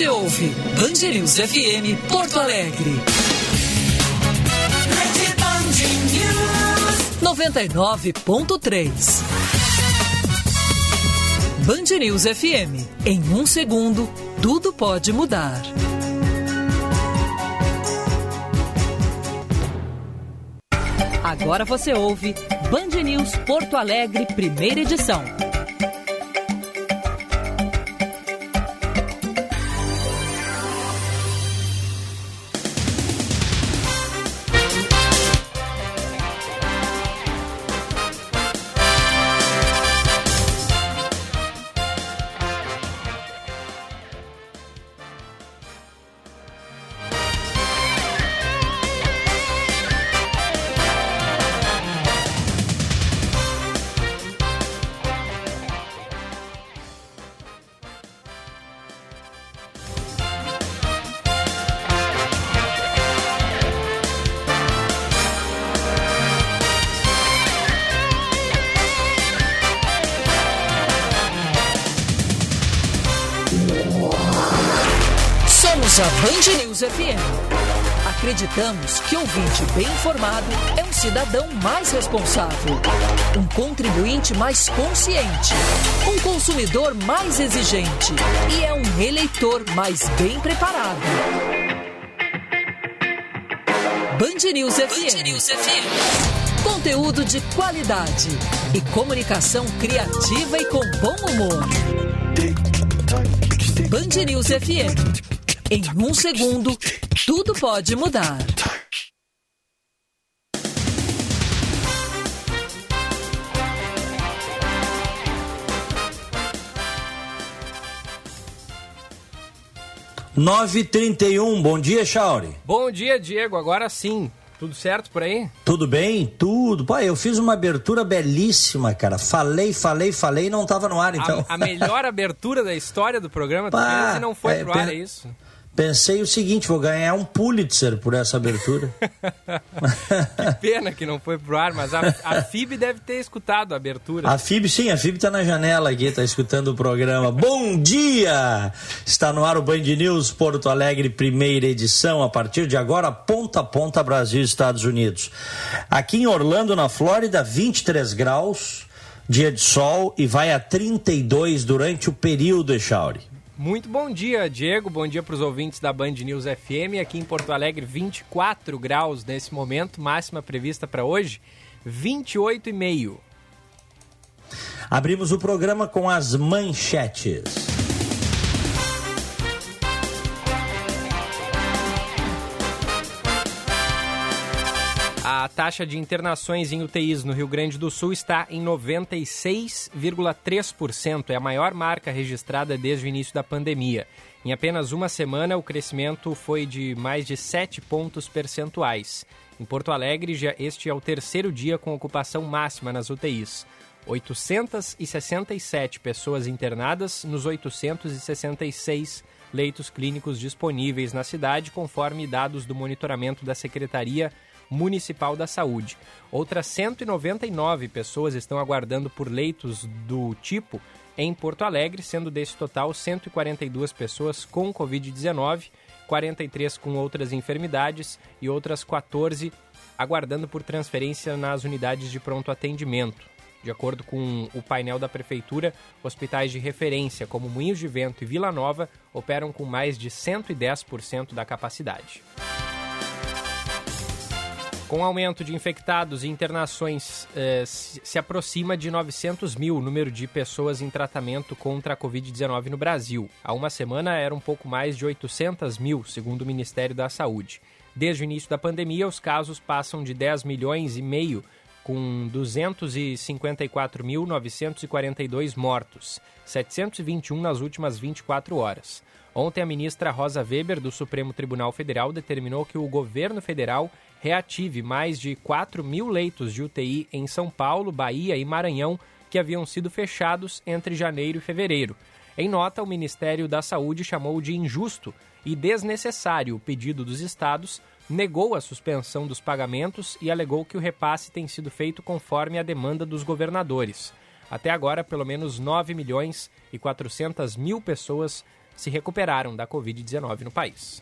Você ouve Band News FM Porto Alegre. 99.3 Band News FM. Em um segundo, tudo pode mudar. Agora você ouve Band News Porto Alegre, primeira edição. News FM. Acreditamos que ouvinte bem informado é um cidadão mais responsável, um contribuinte mais consciente, um consumidor mais exigente e é um eleitor mais bem preparado. Band News FM. Conteúdo de qualidade e comunicação criativa e com bom humor. Band News FM. Em um segundo, tudo pode mudar. Nove trinta e um. Bom dia, Chauri. Bom dia, Diego. Agora sim. Tudo certo por aí? Tudo bem? Tudo. Pai, eu fiz uma abertura belíssima, cara. Falei, falei, falei e não tava no ar, então. A, a melhor abertura da história do programa, tu Pá, fez e não foi é, pro ar, é isso? Pensei o seguinte, vou ganhar um Pulitzer por essa abertura. Que pena que não foi pro ar, mas a, a FIB deve ter escutado a abertura. A FIB, sim, a FIB tá na janela aqui, tá escutando o programa. Bom dia! Está no ar o Band News Porto Alegre, primeira edição, a partir de agora, ponta a ponta, Brasil e Estados Unidos. Aqui em Orlando, na Flórida, 23 graus, dia de sol e vai a 32 durante o período, Echauri. Muito bom dia, Diego. Bom dia para os ouvintes da Band News FM. Aqui em Porto Alegre, 24 graus nesse momento, máxima prevista para hoje, 28,5. Abrimos o programa com as manchetes. Taxa de internações em UTIs no Rio Grande do Sul está em 96,3%. É a maior marca registrada desde o início da pandemia. Em apenas uma semana, o crescimento foi de mais de 7 pontos percentuais. Em Porto Alegre, já este é o terceiro dia com ocupação máxima nas UTIs. 867 pessoas internadas nos 866 leitos clínicos disponíveis na cidade, conforme dados do monitoramento da Secretaria Municipal da Saúde. Outras 199 pessoas estão aguardando por leitos do tipo em Porto Alegre, sendo desse total 142 pessoas com Covid-19, 43 com outras enfermidades e outras 14 aguardando por transferência nas unidades de pronto atendimento. De acordo com o painel da Prefeitura, hospitais de referência como Moinhos de Vento e Vila Nova operam com mais de 110% da capacidade. Com o aumento de infectados e internações, eh, se aproxima de 900 mil o número de pessoas em tratamento contra a Covid-19 no Brasil. Há uma semana era um pouco mais de 800 mil, segundo o Ministério da Saúde. Desde o início da pandemia, os casos passam de 10 milhões e meio, com 254.942 mortos, 721 nas últimas 24 horas. Ontem, a ministra Rosa Weber, do Supremo Tribunal Federal, determinou que o governo federal reative mais de 4 mil leitos de UTI em São Paulo, Bahia e Maranhão que haviam sido fechados entre janeiro e fevereiro. Em nota, o Ministério da Saúde chamou de injusto e desnecessário o pedido dos estados, negou a suspensão dos pagamentos e alegou que o repasse tem sido feito conforme a demanda dos governadores. Até agora, pelo menos 9 milhões e 400 mil pessoas se recuperaram da Covid-19 no país.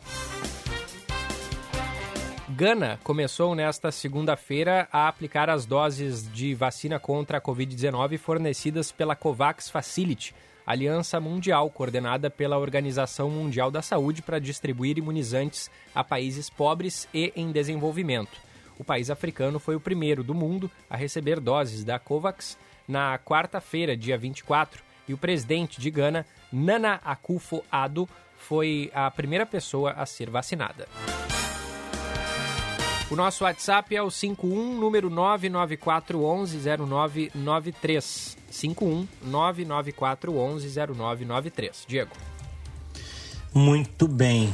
Gana começou nesta segunda-feira a aplicar as doses de vacina contra a Covid-19 fornecidas pela COVAX Facility, aliança mundial coordenada pela Organização Mundial da Saúde para distribuir imunizantes a países pobres e em desenvolvimento. O país africano foi o primeiro do mundo a receber doses da COVAX na quarta-feira, dia 24, e o presidente de Gana, Nana Akufo-Addo, foi a primeira pessoa a ser vacinada. O nosso WhatsApp é o 51 número 994110993. 51 994110993. Diego. Muito bem.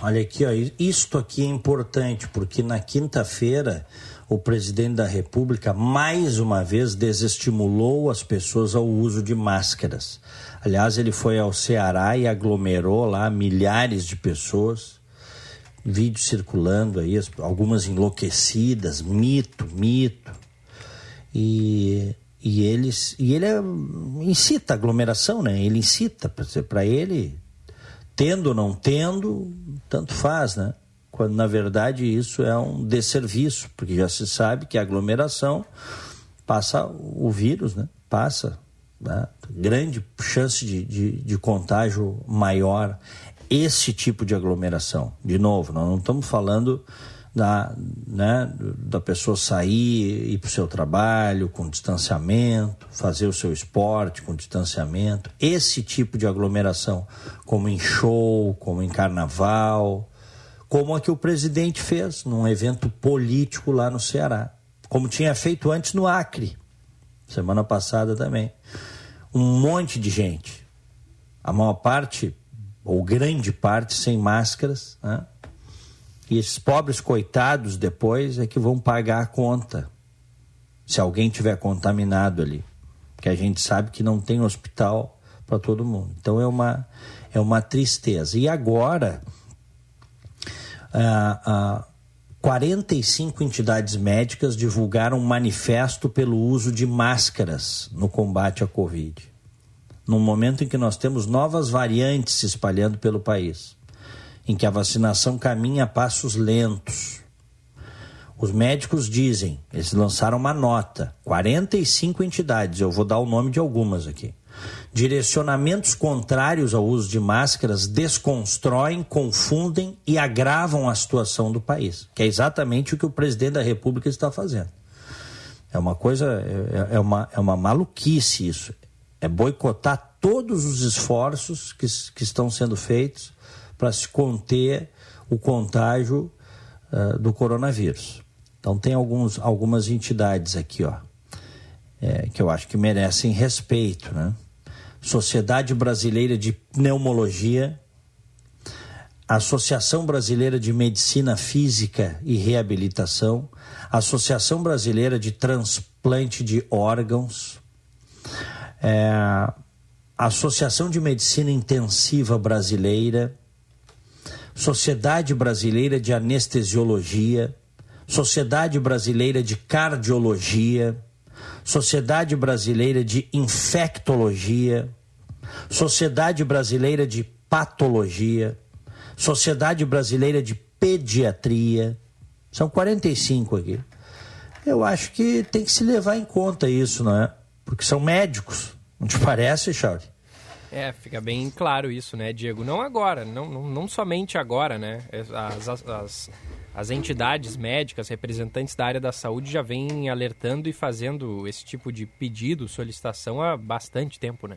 Olha aqui, ó, isto aqui é importante porque na quinta-feira o presidente da República mais uma vez desestimulou as pessoas ao uso de máscaras. Aliás, ele foi ao Ceará e aglomerou lá milhares de pessoas vídeos circulando aí, algumas enlouquecidas, mito, mito. E, e, eles, e ele é, incita a aglomeração, né? Ele incita, para ele, tendo ou não tendo, tanto faz, né? Quando na verdade isso é um desserviço, porque já se sabe que a aglomeração passa o vírus, né? Passa. Né? Grande chance de, de, de contágio maior esse tipo de aglomeração. De novo, nós não estamos falando da, né, da pessoa sair, ir para o seu trabalho com distanciamento, fazer o seu esporte com distanciamento. Esse tipo de aglomeração, como em show, como em carnaval, como a que o presidente fez num evento político lá no Ceará, como tinha feito antes no Acre, semana passada também. Um monte de gente. A maior parte ou grande parte, sem máscaras. Né? E esses pobres coitados depois é que vão pagar a conta, se alguém tiver contaminado ali. Porque a gente sabe que não tem hospital para todo mundo. Então é uma, é uma tristeza. E agora, ah, ah, 45 entidades médicas divulgaram um manifesto pelo uso de máscaras no combate à Covid num momento em que nós temos novas variantes se espalhando pelo país, em que a vacinação caminha a passos lentos. Os médicos dizem, eles lançaram uma nota, 45 entidades, eu vou dar o nome de algumas aqui. Direcionamentos contrários ao uso de máscaras desconstroem, confundem e agravam a situação do país, que é exatamente o que o presidente da República está fazendo. É uma coisa, é, é uma, é uma maluquice isso é boicotar todos os esforços que, que estão sendo feitos para se conter o contágio uh, do coronavírus. Então tem alguns, algumas entidades aqui, ó, é, que eu acho que merecem respeito, né? Sociedade Brasileira de Pneumologia, Associação Brasileira de Medicina Física e Reabilitação, Associação Brasileira de Transplante de Órgãos, é, Associação de Medicina Intensiva Brasileira, Sociedade Brasileira de Anestesiologia, Sociedade Brasileira de Cardiologia, Sociedade Brasileira de Infectologia, Sociedade Brasileira de Patologia, Sociedade Brasileira de Pediatria. São 45 aqui. Eu acho que tem que se levar em conta isso, não é? Porque são médicos. Não te parece, Charlie? É, fica bem claro isso, né, Diego? Não agora, não, não, não somente agora, né? As, as, as, as, entidades médicas, representantes da área da saúde já vêm alertando e fazendo esse tipo de pedido, solicitação há bastante tempo, né?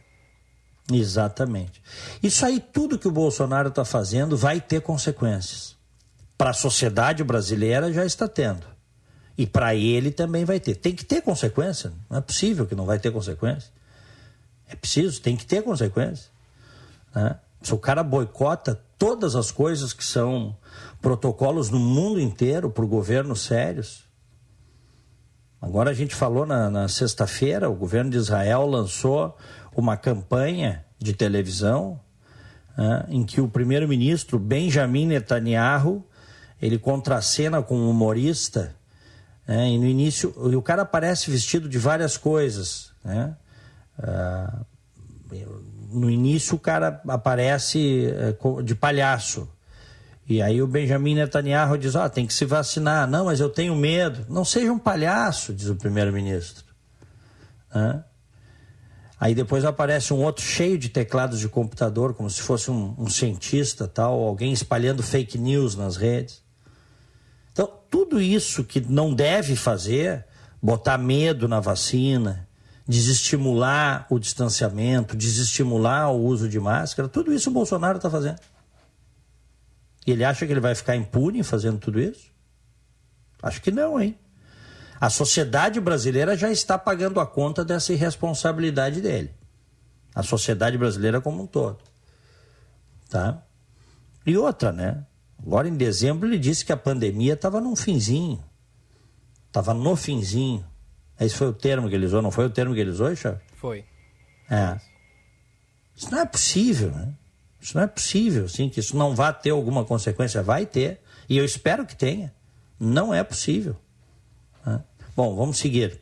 Exatamente. Isso aí, tudo que o Bolsonaro está fazendo vai ter consequências. Para a sociedade brasileira já está tendo. E para ele também vai ter. Tem que ter consequência. Não é possível que não vai ter consequência. É preciso, tem que ter consequência. Né? Se o cara boicota todas as coisas que são protocolos no mundo inteiro por governos sérios. Agora a gente falou na, na sexta-feira, o governo de Israel lançou uma campanha de televisão né, em que o primeiro-ministro Benjamin Netanyahu ele contracena com um humorista né? E no início, o cara aparece vestido de várias coisas, né? Ah, no início o cara aparece é, de palhaço. E aí o Benjamin Netanyahu diz: ah, tem que se vacinar. Não, mas eu tenho medo. Não seja um palhaço, diz o primeiro-ministro. Aí depois aparece um outro cheio de teclados de computador, como se fosse um, um cientista, tal, alguém espalhando fake news nas redes. Então, tudo isso que não deve fazer, botar medo na vacina, desestimular o distanciamento, desestimular o uso de máscara, tudo isso o Bolsonaro está fazendo. E ele acha que ele vai ficar impune fazendo tudo isso? Acho que não, hein? A sociedade brasileira já está pagando a conta dessa irresponsabilidade dele. A sociedade brasileira como um todo. Tá? E outra, né? Agora em dezembro ele disse que a pandemia estava num finzinho. Estava no finzinho. Esse foi o termo que ele usou, não foi o termo que ele usou, Chave? Foi. É. Isso não é possível, né? Isso não é possível, sim, que isso não vá ter alguma consequência. Vai ter. E eu espero que tenha. Não é possível. Né? Bom, vamos seguir.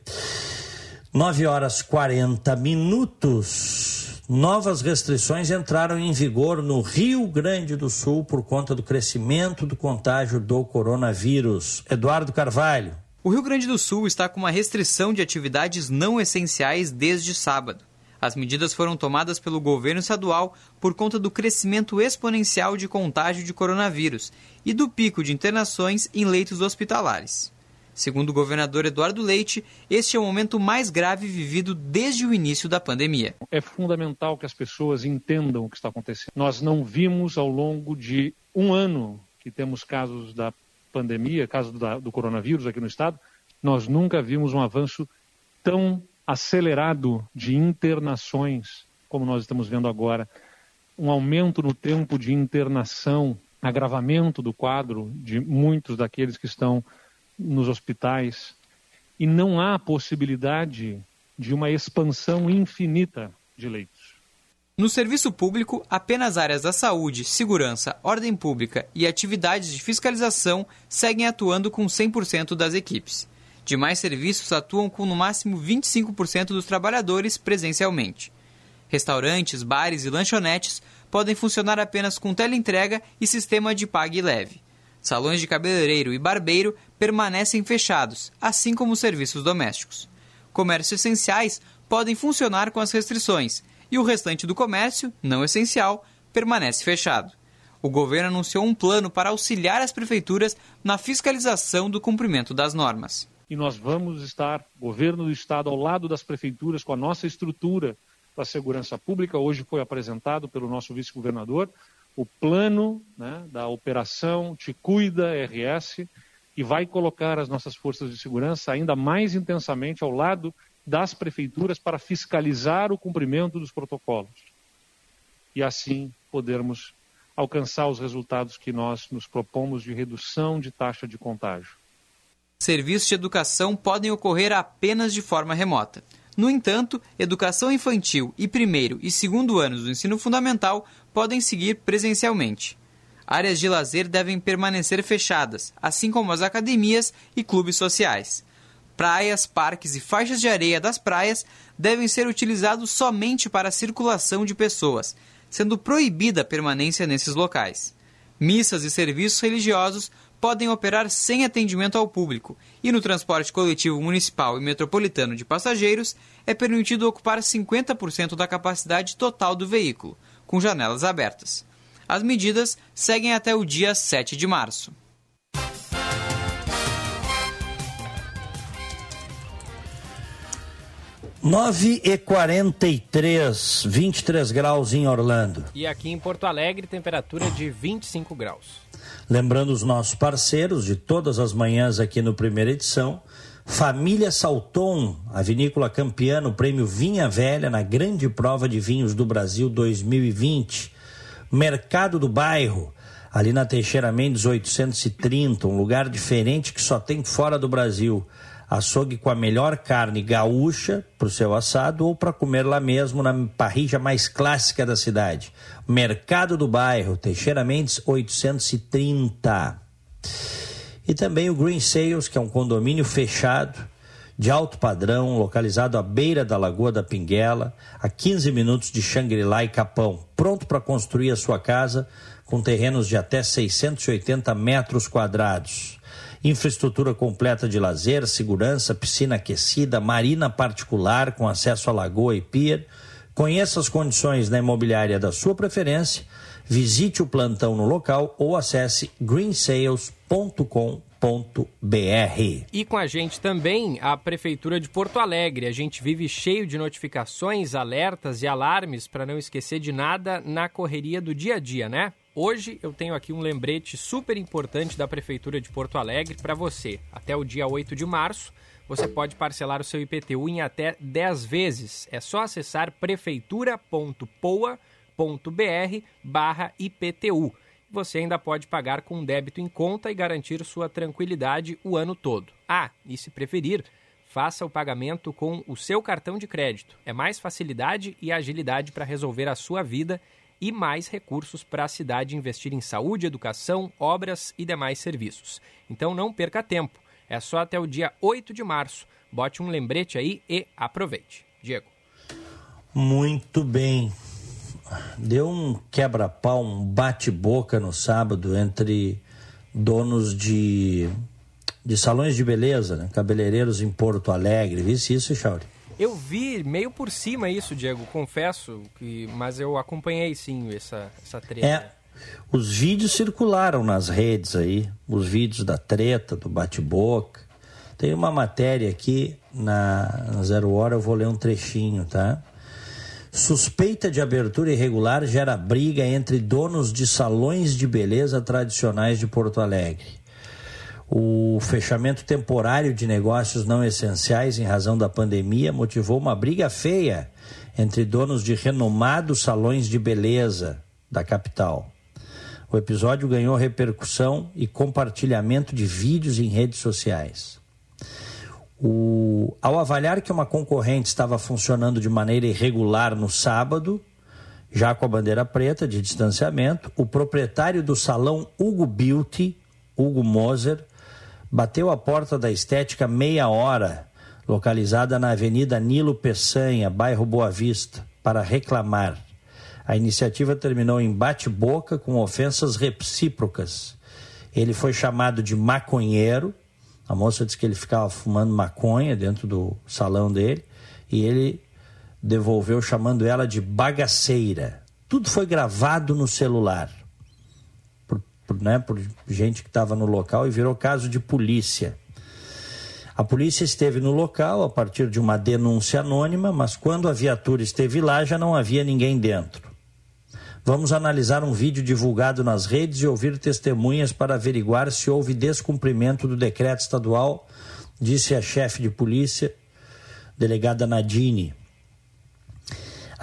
9 horas 40 minutos. Novas restrições entraram em vigor no Rio Grande do Sul por conta do crescimento do contágio do coronavírus. Eduardo Carvalho. O Rio Grande do Sul está com uma restrição de atividades não essenciais desde sábado. As medidas foram tomadas pelo governo estadual por conta do crescimento exponencial de contágio de coronavírus e do pico de internações em leitos hospitalares. Segundo o governador Eduardo Leite, este é o momento mais grave vivido desde o início da pandemia. É fundamental que as pessoas entendam o que está acontecendo. Nós não vimos ao longo de um ano que temos casos da pandemia, caso da, do coronavírus aqui no estado, nós nunca vimos um avanço tão acelerado de internações como nós estamos vendo agora. Um aumento no tempo de internação, agravamento do quadro de muitos daqueles que estão nos hospitais. E não há possibilidade de uma expansão infinita de leitos. No serviço público, apenas áreas da saúde, segurança, ordem pública e atividades de fiscalização seguem atuando com 100% das equipes. Demais serviços atuam com no máximo 25% dos trabalhadores presencialmente. Restaurantes, bares e lanchonetes podem funcionar apenas com teleentrega e sistema de pague leve. Salões de cabeleireiro e barbeiro permanecem fechados, assim como os serviços domésticos. Comércios essenciais podem funcionar com as restrições e o restante do comércio, não essencial, permanece fechado. O governo anunciou um plano para auxiliar as prefeituras na fiscalização do cumprimento das normas. E nós vamos estar, governo do estado, ao lado das prefeituras, com a nossa estrutura da segurança pública. Hoje foi apresentado pelo nosso vice-governador o plano né, da operação Te Cuida RS e vai colocar as nossas forças de segurança ainda mais intensamente ao lado das prefeituras para fiscalizar o cumprimento dos protocolos e assim podermos alcançar os resultados que nós nos propomos de redução de taxa de contágio. Serviços de educação podem ocorrer apenas de forma remota. No entanto, educação infantil e primeiro e segundo anos do ensino fundamental podem seguir presencialmente. Áreas de lazer devem permanecer fechadas, assim como as academias e clubes sociais praias, parques e faixas de areia das praias devem ser utilizados somente para a circulação de pessoas, sendo proibida a permanência nesses locais. Missas e serviços religiosos podem operar sem atendimento ao público, e no transporte coletivo municipal e metropolitano de passageiros é permitido ocupar 50% da capacidade total do veículo, com janelas abertas. As medidas seguem até o dia 7 de março. 9 e 43, 23 graus em Orlando. E aqui em Porto Alegre, temperatura de 25 graus. Lembrando os nossos parceiros de todas as manhãs aqui no Primeira Edição, Família Salton, a vinícola campeã no prêmio Vinha Velha na grande prova de vinhos do Brasil 2020. Mercado do Bairro, ali na Teixeira Mendes 830, um lugar diferente que só tem fora do Brasil açougue com a melhor carne gaúcha para o seu assado ou para comer lá mesmo na parrija mais clássica da cidade. Mercado do Bairro, Teixeira Mendes 830. E também o Green Sales, que é um condomínio fechado de alto padrão, localizado à beira da Lagoa da Pinguela, a 15 minutos de Xangri-Lá e Capão, pronto para construir a sua casa com terrenos de até 680 metros quadrados. Infraestrutura completa de lazer, segurança, piscina aquecida, marina particular com acesso à lagoa e pier. Conheça as condições na imobiliária da sua preferência, visite o plantão no local ou acesse greensales.com e com a gente também a Prefeitura de Porto Alegre. A gente vive cheio de notificações, alertas e alarmes para não esquecer de nada na correria do dia a dia, né? Hoje eu tenho aqui um lembrete super importante da Prefeitura de Porto Alegre para você. Até o dia 8 de março, você pode parcelar o seu IPTU em até 10 vezes. É só acessar prefeitura.poa.br/IPTU você ainda pode pagar com débito em conta e garantir sua tranquilidade o ano todo. Ah, e se preferir, faça o pagamento com o seu cartão de crédito. É mais facilidade e agilidade para resolver a sua vida e mais recursos para a cidade investir em saúde, educação, obras e demais serviços. Então não perca tempo. É só até o dia 8 de março. Bote um lembrete aí e aproveite. Diego. Muito bem deu um quebra-pau, um bate-boca no sábado entre donos de, de salões de beleza, né? cabeleireiros em Porto Alegre. Visse isso, Chauri? Eu vi meio por cima isso, Diego, confesso, que, mas eu acompanhei sim essa, essa treta. É, os vídeos circularam nas redes aí, os vídeos da treta, do bate-boca. Tem uma matéria aqui na, na Zero Hora, eu vou ler um trechinho, tá? Suspeita de abertura irregular gera briga entre donos de salões de beleza tradicionais de Porto Alegre. O fechamento temporário de negócios não essenciais em razão da pandemia motivou uma briga feia entre donos de renomados salões de beleza da capital. O episódio ganhou repercussão e compartilhamento de vídeos em redes sociais. O, ao avaliar que uma concorrente estava funcionando de maneira irregular no sábado, já com a bandeira preta de distanciamento, o proprietário do salão Hugo Beauty, Hugo Moser, bateu a porta da Estética Meia Hora, localizada na Avenida Nilo Peçanha, bairro Boa Vista, para reclamar. A iniciativa terminou em bate-boca com ofensas recíprocas. Ele foi chamado de maconheiro a moça disse que ele ficava fumando maconha dentro do salão dele e ele devolveu chamando ela de bagaceira. Tudo foi gravado no celular né, por gente que estava no local e virou caso de polícia. A polícia esteve no local a partir de uma denúncia anônima, mas quando a viatura esteve lá já não havia ninguém dentro. Vamos analisar um vídeo divulgado nas redes e ouvir testemunhas para averiguar se houve descumprimento do decreto estadual, disse a chefe de polícia, delegada Nadine.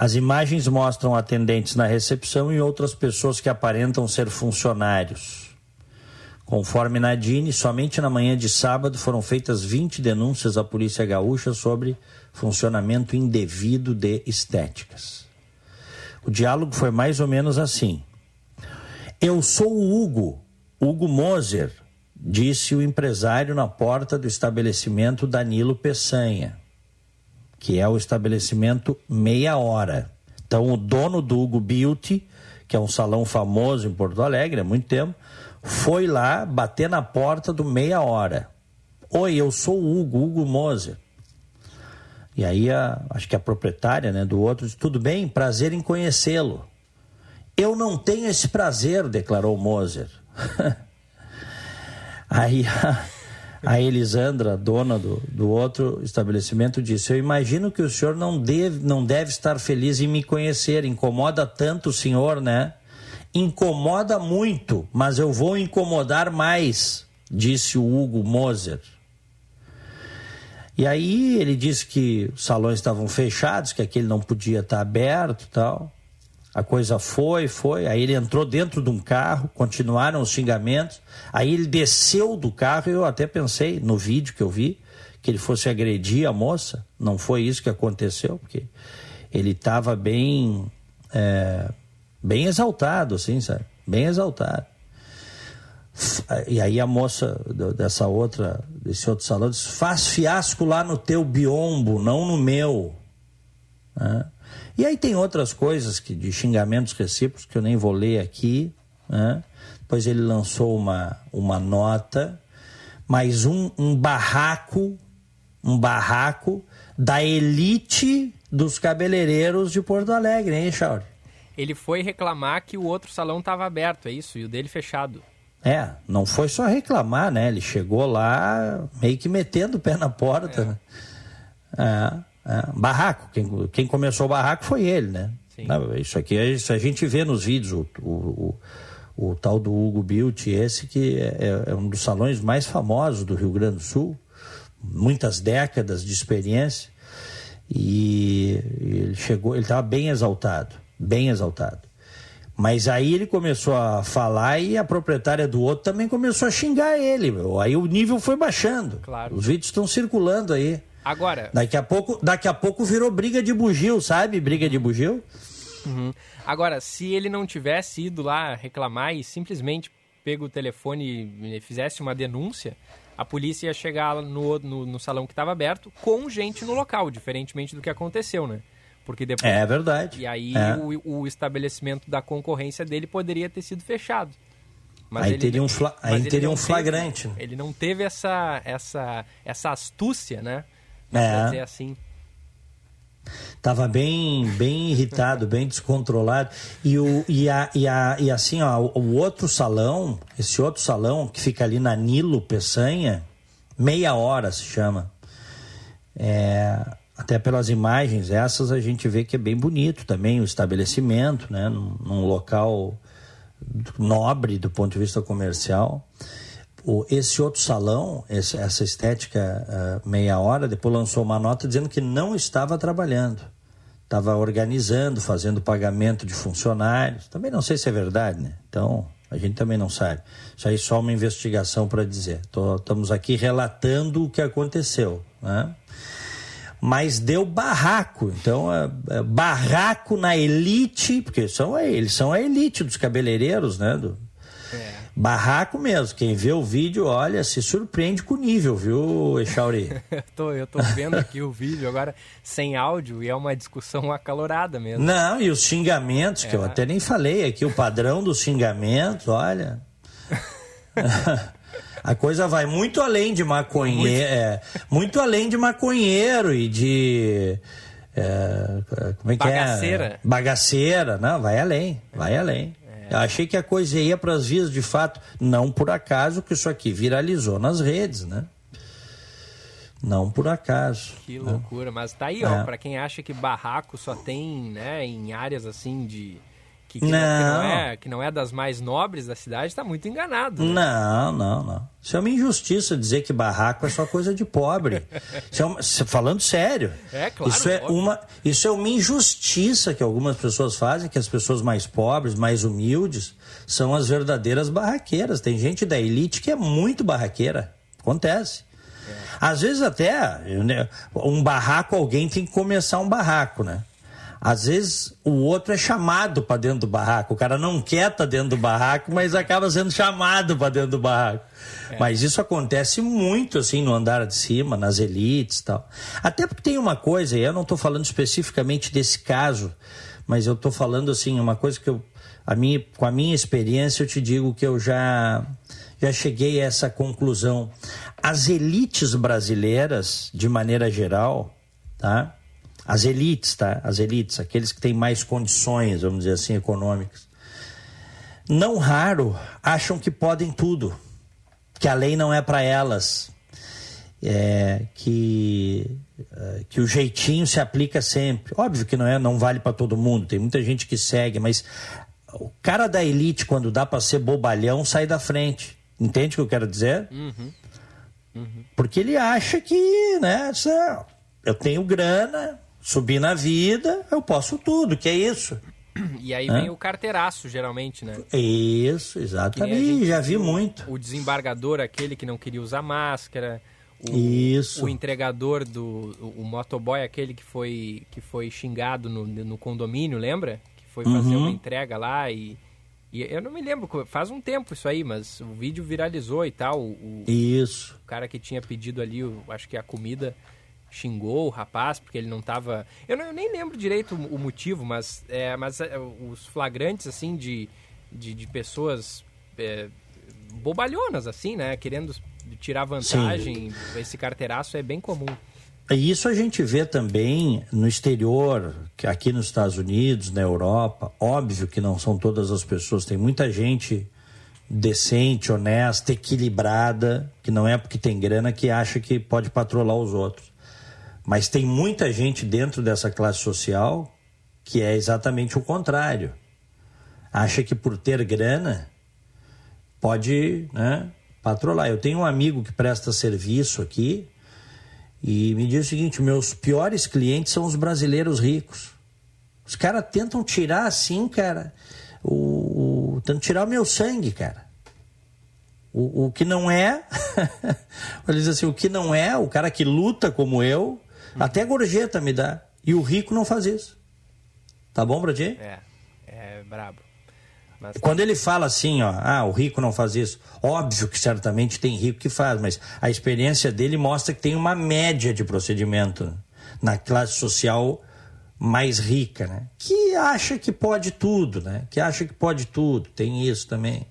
As imagens mostram atendentes na recepção e outras pessoas que aparentam ser funcionários. Conforme Nadine, somente na manhã de sábado foram feitas 20 denúncias à Polícia Gaúcha sobre funcionamento indevido de estéticas. O diálogo foi mais ou menos assim. Eu sou o Hugo, Hugo Moser, disse o empresário na porta do estabelecimento Danilo Peçanha, que é o estabelecimento Meia Hora. Então, o dono do Hugo Beauty, que é um salão famoso em Porto Alegre há muito tempo, foi lá bater na porta do Meia Hora. Oi, eu sou o Hugo, Hugo Moser. E aí, a, acho que a proprietária né, do outro disse: tudo bem, prazer em conhecê-lo. Eu não tenho esse prazer, declarou Moser. aí a, a, Elisandra, dona do, do outro estabelecimento, disse: Eu imagino que o senhor não deve, não deve estar feliz em me conhecer. Incomoda tanto o senhor, né? Incomoda muito, mas eu vou incomodar mais, disse o Hugo Moser. E aí ele disse que os salões estavam fechados, que aquele não podia estar aberto tal. A coisa foi, foi. Aí ele entrou dentro de um carro, continuaram os xingamentos. Aí ele desceu do carro e eu até pensei, no vídeo que eu vi, que ele fosse agredir a moça. Não foi isso que aconteceu, porque ele estava bem, é, bem exaltado, assim, sabe? Bem exaltado. E aí a moça dessa outra, desse outro salão disse: faz fiasco lá no teu biombo, não no meu. Né? E aí tem outras coisas que, de xingamentos recíprocos que eu nem vou ler aqui. Né? Depois ele lançou uma, uma nota, mas um, um barraco, um barraco da elite dos cabeleireiros de Porto Alegre, hein, Chauri? Ele foi reclamar que o outro salão estava aberto, é isso, e o dele fechado. É, não foi só reclamar, né? Ele chegou lá meio que metendo o pé na porta. É. Né? É, é. Barraco, quem, quem começou o barraco foi ele, né? Sim. Isso aqui isso a gente vê nos vídeos, o, o, o, o tal do Hugo Bilt, esse que é, é, um dos salões mais famosos do Rio Grande do Sul, muitas décadas de experiência, e ele chegou, ele estava bem exaltado, bem exaltado. Mas aí ele começou a falar e a proprietária do outro também começou a xingar ele. Meu. Aí o nível foi baixando. Claro. Os vídeos estão circulando aí. Agora. Daqui a pouco, daqui a pouco virou briga de bugio, sabe? Briga de bugio. Uhum. Agora, se ele não tivesse ido lá reclamar e simplesmente pego o telefone e fizesse uma denúncia, a polícia ia chegar no, no, no salão que estava aberto com gente no local, diferentemente do que aconteceu, né? Porque depois, é verdade. E aí é. o, o, estabelecimento da concorrência dele poderia ter sido fechado. Mas aí ele, teria um, fla, aí teria um flagrante. Teve, ele não teve essa, essa, essa astúcia, né? É. dizer assim. Tava bem, bem irritado, bem descontrolado. E, o, e, a, e, a, e assim, ó, o outro salão, esse outro salão que fica ali na Nilo Peçanha, meia hora se chama. É, até pelas imagens essas a gente vê que é bem bonito também o estabelecimento, né? num, num local nobre do ponto de vista comercial. O, esse outro salão, esse, essa estética uh, meia hora, depois lançou uma nota dizendo que não estava trabalhando. Estava organizando, fazendo pagamento de funcionários. Também não sei se é verdade, né? Então, a gente também não sabe. Isso aí é só uma investigação para dizer. Tô, estamos aqui relatando o que aconteceu. Né? mas deu barraco. Então, é, é, barraco na elite, porque são, eles são a elite dos cabeleireiros, né? Do. Barraco mesmo. Quem vê o vídeo, olha, se surpreende com o nível, viu, Echauri? eu, tô, eu tô vendo aqui o vídeo agora sem áudio e é uma discussão acalorada mesmo. Não, e os xingamentos, que eu é. até nem falei aqui, o padrão dos xingamentos, olha. A coisa vai muito além de maconheiro, muito, é, muito além de maconheiro e de é, como é que Bagaceira. é? Bagaceira. Não, vai além, vai além. Achei que a coisa ia para as vias de fato, não por acaso que isso aqui viralizou nas redes, né? Não por acaso. Que loucura, mas tá aí, ó, é. para quem acha que barraco só tem, né, em áreas assim de que, que, não. não. é, que não é das mais nobres da cidade, está muito enganado. Né? Não, não, não. Isso é uma injustiça dizer que barraco é só coisa de pobre. é uma, falando sério. É, claro. Isso é, uma, isso é uma injustiça que algumas pessoas fazem, que as pessoas mais pobres, mais humildes, são as verdadeiras barraqueiras. Tem gente da elite que é muito barraqueira. Acontece. É. Às vezes até né, um barraco, alguém tem que começar um barraco, né? Às vezes o outro é chamado para dentro do barraco. O cara não quer estar tá dentro do barraco, mas acaba sendo chamado para dentro do barraco. É. Mas isso acontece muito assim no andar de cima, nas elites tal. Até porque tem uma coisa, e eu não estou falando especificamente desse caso, mas eu estou falando assim, uma coisa que eu, a minha, com a minha experiência, eu te digo que eu já, já cheguei a essa conclusão. As elites brasileiras, de maneira geral, tá? As elites, tá? As elites, aqueles que têm mais condições, vamos dizer assim, econômicas, não raro acham que podem tudo, que a lei não é para elas, é, que é, que o jeitinho se aplica sempre. Óbvio que não é, não vale para todo mundo. Tem muita gente que segue, mas o cara da elite quando dá para ser bobalhão sai da frente. Entende o que eu quero dizer? Uhum. Uhum. Porque ele acha que, né, eu tenho grana, subir na vida, eu posso tudo, que é isso. E aí vem o carteiraço, geralmente, né? Isso, exatamente. Já vi muito. O desembargador, aquele que não queria usar máscara. O, Isso. O entregador do. O, motoboy, aquele que foi, que foi xingado no, no condomínio, lembra? Que foi fazer uhum. uma entrega lá e, E eu não me lembro, faz um tempo isso aí, mas o vídeo viralizou e tal. O, isso. O cara que tinha pedido ali, acho que a comida xingou o rapaz porque ele não estava. Eu, eu, nem lembro direito o, o motivo, mas, é, mas é, os flagrantes assim de, de, de pessoas é, bobalhonas assim, né, querendo tirar vantagem, Sim. esse carteiraço é bem comum. Isso a gente vê também no exterior, que aqui nos Estados Unidos, na Europa. Óbvio que não são todas as pessoas, tem muita gente decente, honesta, equilibrada, que não é porque tem grana que acha que pode patrolar os outros. Mas tem muita gente dentro dessa classe social que é exatamente o contrário. Acha que por ter grana pode né, patrolar. Eu tenho um amigo que presta serviço aqui e me diz o seguinte: meus piores clientes são os brasileiros ricos. Os caras tentam tirar assim, cara, o, o, tentam tirar o meu sangue, cara. O, o que não é, eles assim, o que não é, o cara que luta como eu, até gorjeta me dá. E o rico não faz isso. Tá bom pra ti? É, é brabo. Mas... Quando ele fala assim, ó, ah, o rico não faz isso, óbvio que certamente tem rico que faz, mas a experiência dele mostra que tem uma média de procedimento na classe social mais rica, né? Que acha que pode tudo, né? Que acha que pode tudo, tem isso também.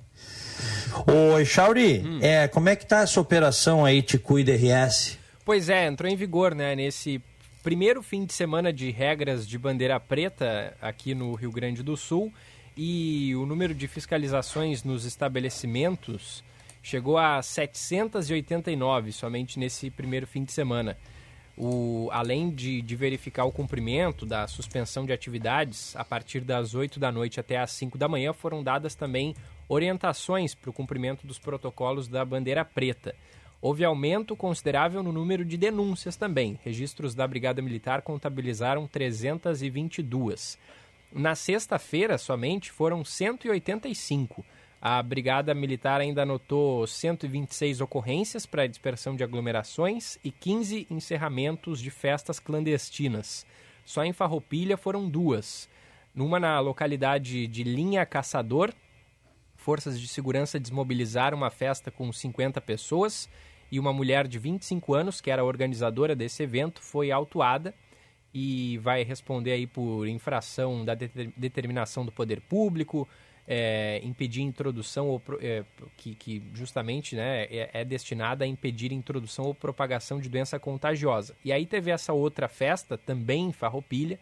Oi, Chauri, hum. é, como é que tá essa operação aí, Te Cuida RS? Pois é, entrou em vigor, né, nesse primeiro fim de semana de regras de bandeira preta aqui no Rio Grande do Sul e o número de fiscalizações nos estabelecimentos chegou a 789 somente nesse primeiro fim de semana. O, além de, de, verificar o cumprimento da suspensão de atividades a partir das 8 da noite até as 5 da manhã, foram dadas também orientações para o cumprimento dos protocolos da bandeira preta. Houve aumento considerável no número de denúncias também. Registros da Brigada Militar contabilizaram 322. Na sexta-feira, somente, foram 185. A Brigada Militar ainda anotou 126 ocorrências para dispersão de aglomerações e 15 encerramentos de festas clandestinas. Só em Farroupilha foram duas. Numa na localidade de Linha Caçador, forças de segurança desmobilizaram uma festa com 50 pessoas e uma mulher de 25 anos, que era organizadora desse evento, foi autuada e vai responder aí por infração da determinação do poder público, é, impedir introdução ou é, que, que, justamente né, é, é, destinada a impedir introdução ou propagação de doença contagiosa. E aí teve essa outra festa também em Farroupilha,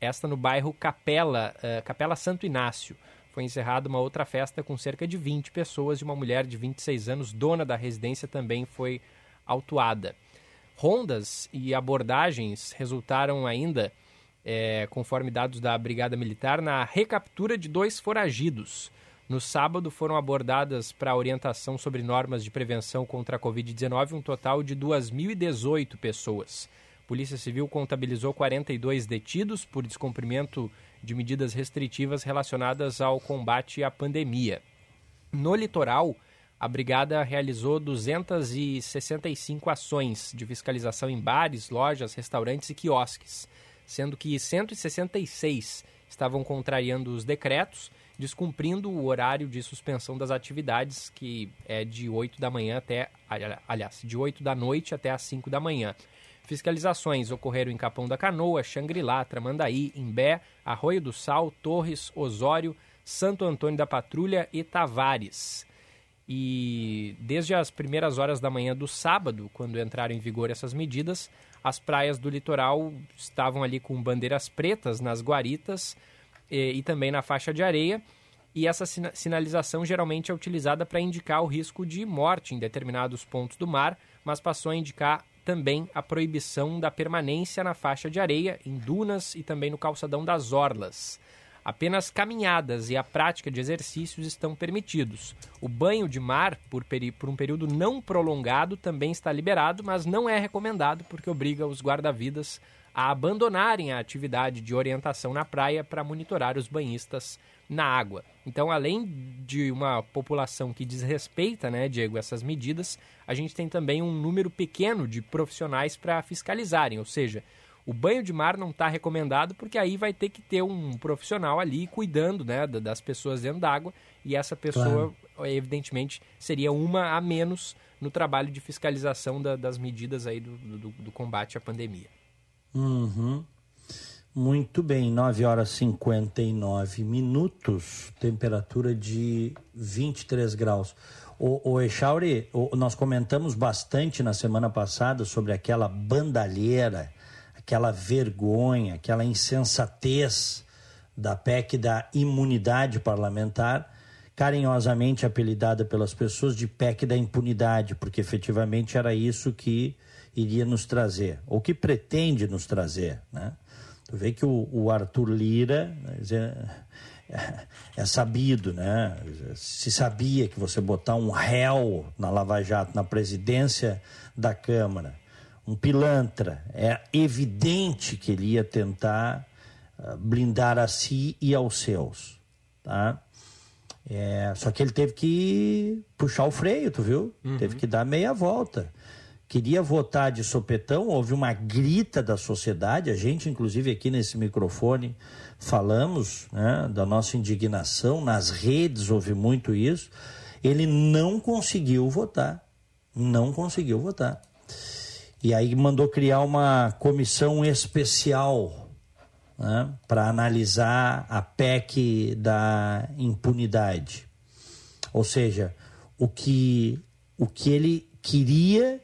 esta no bairro Capela, uh, Capela Santo Inácio. Foi encerrada uma outra festa com cerca de 20 pessoas e uma mulher de 26 anos, dona da residência, também foi autuada. Rondas e abordagens resultaram ainda, é, conforme dados da Brigada Militar, na recaptura de dois foragidos. No sábado foram abordadas para orientação sobre normas de prevenção contra a Covid-19 um total de 2.018 pessoas. Polícia Civil contabilizou 42 detidos por descumprimento de medidas restritivas relacionadas ao combate à pandemia. No litoral, a brigada realizou 265 ações de fiscalização em bares, lojas, restaurantes e quiosques, sendo que 166 estavam contrariando os decretos, descumprindo o horário de suspensão das atividades, que é de 8 da manhã até, aliás, de 8 da noite até as 5 da manhã. Fiscalizações ocorreram em Capão da Canoa, Xangri-Lá, Tramandaí, Imbé, Arroio do Sal, Torres, Osório, Santo Antônio da Patrulha e Tavares. E desde as primeiras horas da manhã do sábado, quando entraram em vigor essas medidas, as praias do litoral estavam ali com bandeiras pretas nas guaritas e, e também na faixa de areia. E essa sinalização geralmente é utilizada para indicar o risco de morte em determinados pontos do mar, mas passou a indicar também a proibição da permanência na faixa de areia, em dunas e também no calçadão das orlas. Apenas caminhadas e a prática de exercícios estão permitidos. O banho de mar, por, por, um período não prolongado, também está liberado, mas não é recomendado porque obriga os guarda-vidas a abandonarem a atividade de orientação na praia para monitorar os banhistas na água. Então, além de uma população que desrespeita, né, Diego, essas medidas, a gente tem também um número pequeno de profissionais para fiscalizarem, ou seja, O banho de mar não está recomendado porque aí vai ter que ter um profissional ali cuidando né, das pessoas dentro d'água e essa pessoa, claro. evidentemente, seria uma a menos no trabalho de fiscalização da, das medidas aí do, do, do, combate à pandemia. Uhum. Muito bem, 9 horas e 59 minutos, temperatura de 23 graus. O, o Echauri, o, nós comentamos bastante na semana passada sobre aquela bandalheira aquela vergonha, aquela insensatez da PEC da imunidade parlamentar, carinhosamente apelidada pelas pessoas de PEC da impunidade, porque efetivamente era isso que iria nos trazer, ou que pretende nos trazer. Né? Tu vê que o, o Arthur Lira é, é, sabido, né? Se sabia que você botar um réu na Lava Jato na presidência da Câmara um pilantra. É evidente que ele ia tentar uh, blindar a si e aos seus. Tá? É, só que ele teve que puxar o freio, tu viu? Uhum. Teve que dar meia volta. Queria votar de sopetão, houve uma grita da sociedade, a gente, inclusive, aqui nesse microfone, falamos né, da nossa indignação, nas redes houve muito isso. Ele não conseguiu votar. Não conseguiu votar. E aí mandou criar uma comissão especial né, para analisar a PEC da impunidade. Ou seja, o que, o que ele queria,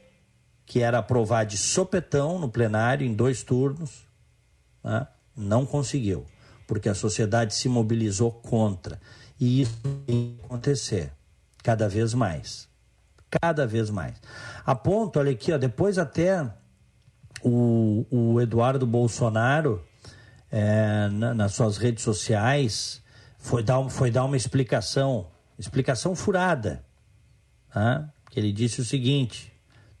que era aprovar de sopetão no plenário em dois turnos, né, não conseguiu, porque a sociedade se mobilizou contra. E isso tem que acontecer cada vez mais cada vez mais. A ponto, olha aqui, ó, depois até o, o Eduardo Bolsonaro, é, na, nas suas redes sociais, foi dar, foi dar uma explicação, explicação furada. Tá? Que ele disse o seguinte: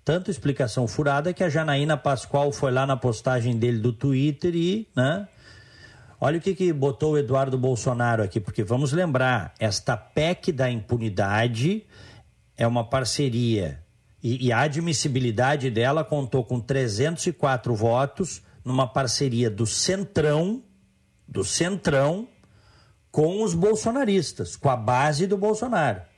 tanto explicação furada que a Janaína Pascoal foi lá na postagem dele do Twitter e, né? Olha o que, que botou o Eduardo Bolsonaro aqui, porque vamos lembrar, esta PEC da impunidade é uma parceria e, e, a admissibilidade dela contou com 304 votos numa parceria do Centrão, do Centrão, com os bolsonaristas, com a base do Bolsonaro.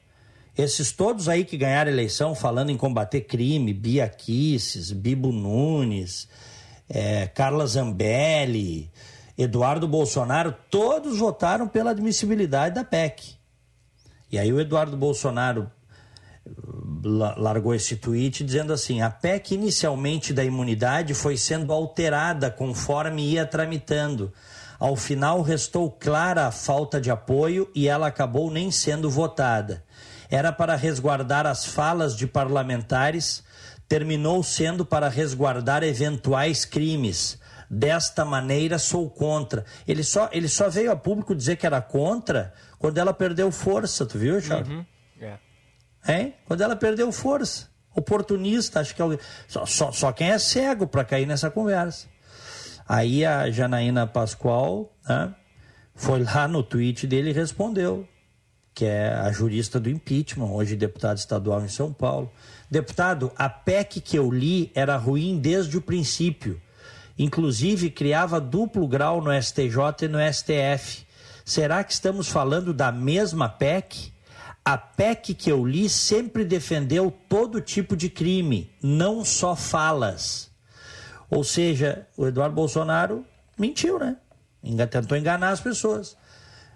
Esses todos aí que ganharam eleição falando em combater crime, Bia Kisses, Bibo Nunes, é, Carla Zambelli, Eduardo Bolsonaro, todos votaram pela admissibilidade da PEC. E aí o Eduardo Bolsonaro largou esse tweet dizendo assim: a PEC inicialmente da imunidade foi sendo alterada conforme ia tramitando. Ao final, restou clara a falta de apoio e ela acabou nem sendo votada. Era para resguardar as falas de parlamentares, terminou sendo para resguardar eventuais crimes. Desta maneira, sou contra. Ele só, ele só veio a público dizer que era contra quando ela perdeu força, tu viu, Charles? Uhum. É. Hein? Quando ela perdeu força. Oportunista, acho que é só, só, só quem é cego para cair nessa conversa. Aí a Janaína Pascoal né, foi lá no tweet dele e respondeu, que é a jurista do impeachment, hoje deputada estadual em São Paulo. Deputado, a PEC que eu li era ruim desde o princípio. Inclusive criava duplo grau no STJ e no STF. Será que estamos falando da mesma PEC? A PEC que eu li sempre defendeu todo tipo de crime, não só falas. Ou seja, o Eduardo Bolsonaro mentiu, né? Tentou enganar as pessoas.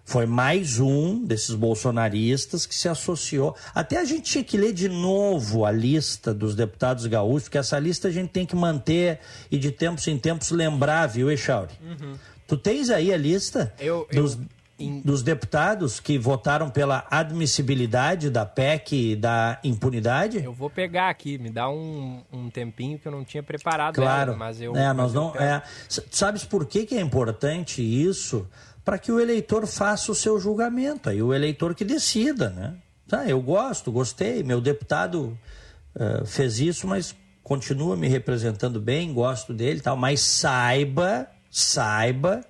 Foi mais um desses bolsonaristas que se associou. Até a gente tinha que ler de novo a lista dos deputados gaúchos, porque essa lista a gente tem que manter e de tempos em tempos lembrar, viu, Echauri? Uhum. Tu tens aí a lista eu, dos, eu dos deputados que votaram pela admissibilidade da PEC da impunidade? Eu vou pegar aqui, me dá um, um tempinho que eu não tinha preparado. Claro, ela, mas eu. É, nós não. É, sabes por que, que é importante isso? Para que o eleitor faça o seu julgamento, aí o eleitor que decida, né? Tá, eu gosto, gostei, meu deputado uh, fez isso, mas continua me representando bem, gosto dele, tal, mas saiba, saiba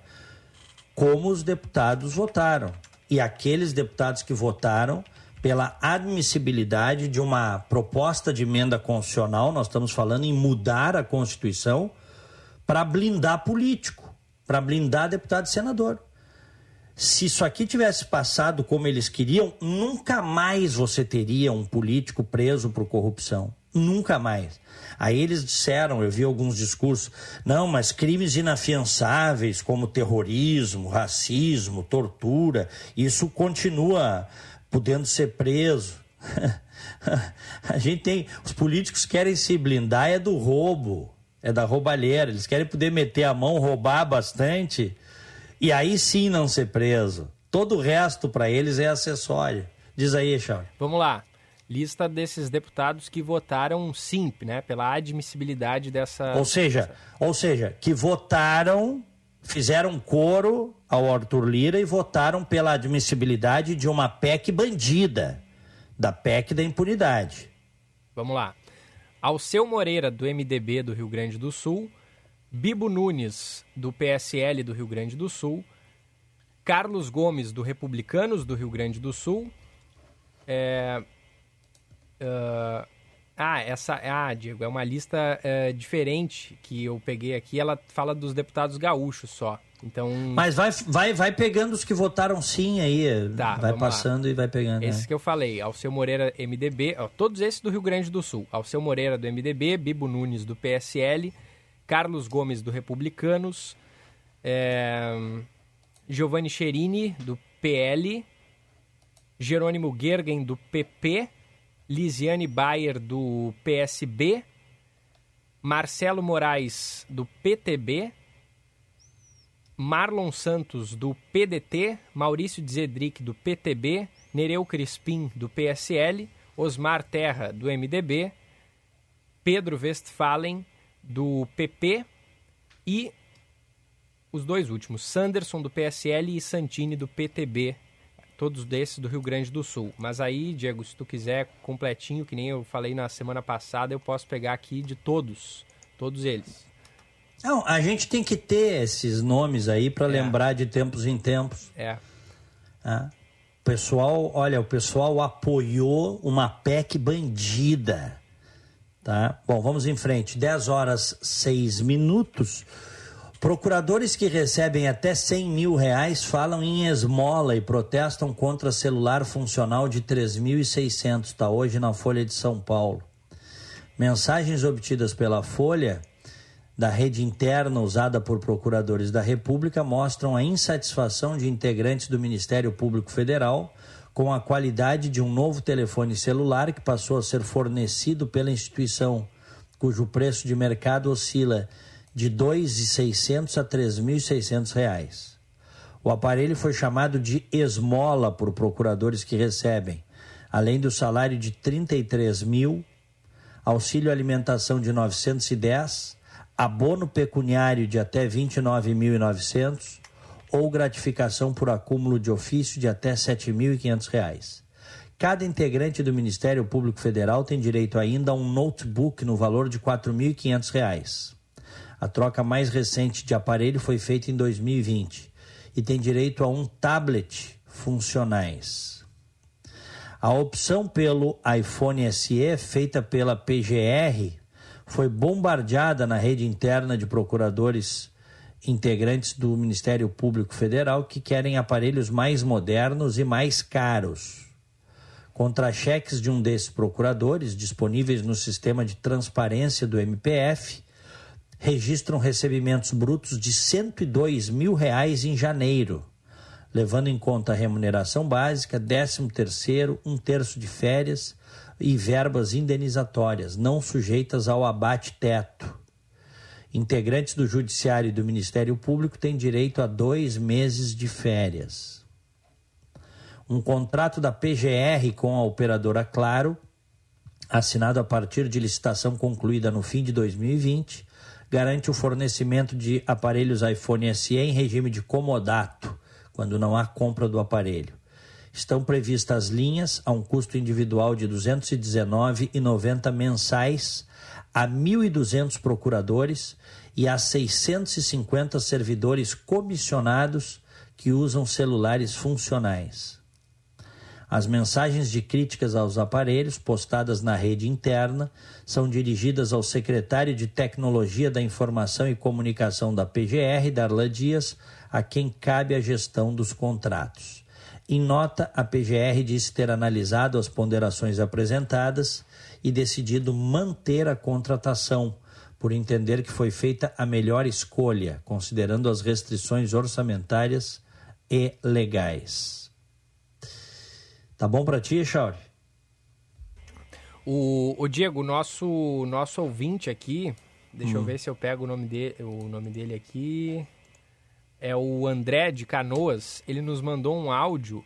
como os deputados votaram. E aqueles deputados que votaram pela admissibilidade de uma proposta de emenda constitucional, nós estamos falando em mudar a Constituição para blindar político, para blindar deputado e senador. Se isso aqui tivesse passado como eles queriam, nunca mais você teria um político preso por corrupção. Nunca mais. Aí eles disseram, eu vi alguns discursos, não, mas crimes inafiançáveis como terrorismo, racismo, tortura, isso continua podendo ser preso. A gente tem. Os políticos querem se blindar é do roubo, é da roubalheira. Eles querem poder meter a mão, roubar bastante e aí sim não ser preso. Todo o resto para eles é acessório. Diz aí, Charles. Vamos lá. Lista desses deputados que votaram sim, né, pela admissibilidade dessa. Ou seja, ou seja, que votaram, fizeram coro ao Arthur Lira e votaram pela admissibilidade de uma PEC bandida, da PEC da impunidade. Vamos lá. Alceu Moreira, do MDB do Rio Grande do Sul, Bibo Nunes, do PSL do Rio Grande do Sul, Carlos Gomes, do Republicanos do Rio Grande do Sul. É, uh, ah, essa. Ah, Diego, é uma lista uh, diferente que eu peguei aqui. Ela fala dos deputados gaúchos só. Então. Mas vai, vai, vai pegando os que votaram sim aí. Tá, vai passando lá. e vai pegando. Esses né? que eu falei. Alceu Moreira, MDB. Ó, todos esses do Rio Grande do Sul. Alceu Moreira, do MDB. Bibo Nunes, do PSL. Carlos Gomes, do Republicanos, é, Giovanni Cherini, do PL, Jerônimo Gergen, do PP, Lisiane Bayer, do PSB, Marcelo Moraes, do PTB, Marlon Santos, do PDT, Maurício Zedric, do PTB, Nereu Crispim, do PSL, Osmar Terra, do MDB, Pedro Westphalen, do PP e os dois últimos, Sanderson do PSL e Santini do PTB, todos desses do Rio Grande do Sul. Mas aí, Diego, se tu quiser completinho, que nem eu falei na semana passada, eu posso pegar aqui de todos, todos eles. Não, a gente tem que ter esses nomes aí para é. lembrar de tempos em tempos. É. Ah, o pessoal, olha, o pessoal apoiou uma PEC bandida. Tá? Bom, vamos em frente. 10 horas 6 minutos. Procuradores que recebem até 100 mil reais falam em esmola e protestam contra celular funcional de 3.600. Está hoje na Folha de São Paulo. Mensagens obtidas pela Folha da rede interna usada por procuradores da República mostram a insatisfação de integrantes do Ministério Público Federal com a qualidade de um novo telefone celular que passou a ser fornecido pela instituição, cujo preço de mercado oscila de R$ 2.600 a 3.600 reais. O aparelho foi chamado de esmola por procuradores que recebem, além do salário de R$ 33 mil, auxílio alimentação de 910, abono pecuniário de até 29.900 ou gratificação por acúmulo de ofício de até R$ 7.500. Cada integrante do Ministério Público Federal tem direito ainda a um notebook no valor de R$ 4.500. A troca mais recente de aparelho foi feita em 2020 e tem direito a um tablet funcionais. A opção pelo iPhone SE, feita pela PGR, foi bombardeada na rede interna de procuradores integrantes do Ministério Público Federal que querem aparelhos mais modernos e mais caros. Contra-cheques de um desses procuradores, disponíveis no sistema de transparência do MPF, registram recebimentos brutos de 102 mil reais em janeiro, levando em conta a remuneração básica, 13 terceiro, um terço de férias e verbas indenizatórias, não sujeitas ao abate-teto Integrantes do Judiciário e do Ministério Público têm direito a dois meses de férias. Um contrato da PGR com a operadora Claro, assinado a partir de licitação concluída no fim de 2020, garante o fornecimento de aparelhos iPhone SE em regime de comodato, quando não há compra do aparelho. Estão previstas linhas a um custo individual de R$ 219,90 mensais a 1.200 procuradores e a 650 servidores comissionados que usam celulares funcionais. As mensagens de críticas aos aparelhos postadas na rede interna são dirigidas ao secretário de Tecnologia da Informação e Comunicação da PGR, Darlan Dias, a quem cabe a gestão dos contratos. Em nota, a PGR disse ter analisado as ponderações apresentadas e decidido manter a contratação, por entender que foi feita a melhor escolha, considerando as restrições orçamentárias e legais. Tá bom para ti, Chauri? O, o Diego, nosso nosso ouvinte aqui, deixa hum. eu ver se eu pego o nome, de, o nome dele aqui. É o André de Canoas. Ele nos mandou um áudio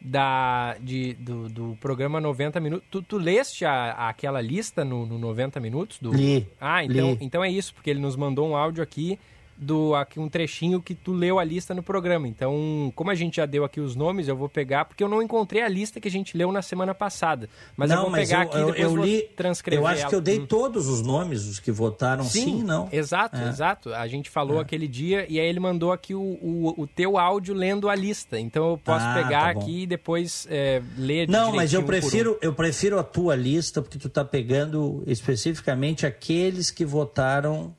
da, de, do, do programa 90 Minutos. Tu, tu leste a, aquela lista no, no 90 Minutos? Do... Li. Ah, então, li. então é isso, porque ele nos mandou um áudio aqui do aqui um trechinho que tu leu a lista no programa. Então, como a gente já deu aqui os nomes, eu vou pegar porque eu não encontrei a lista que a gente leu na semana passada. Mas não, eu vou mas pegar eu, aqui eu, depois eu li, transcrever. Eu acho ela. que eu dei hum. todos os nomes dos que votaram sim, sim não. Exato, É. exato. A gente falou É. aquele dia e aí ele mandou aqui o, o, o teu áudio lendo a lista. Então eu posso Ah, pegar tá aqui e depois é, ler Não, mas eu por um. prefiro, eu prefiro a tua lista porque tu tá pegando especificamente aqueles que votaram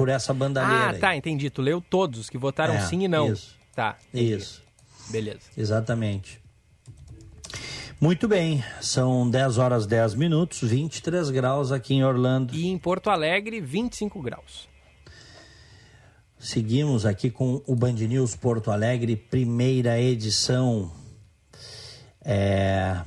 por essa bandalheira. Ah, aí. tá, entendi. Tu leu todos os que votaram É, sim e não. isso. Tá. entendi. Isso. Beleza. Exatamente. Muito bem, são 10 horas 10 minutos, 23 graus aqui em Orlando. E em Porto Alegre, 25 graus. Seguimos aqui com o Band News Porto Alegre, primeira edição. É...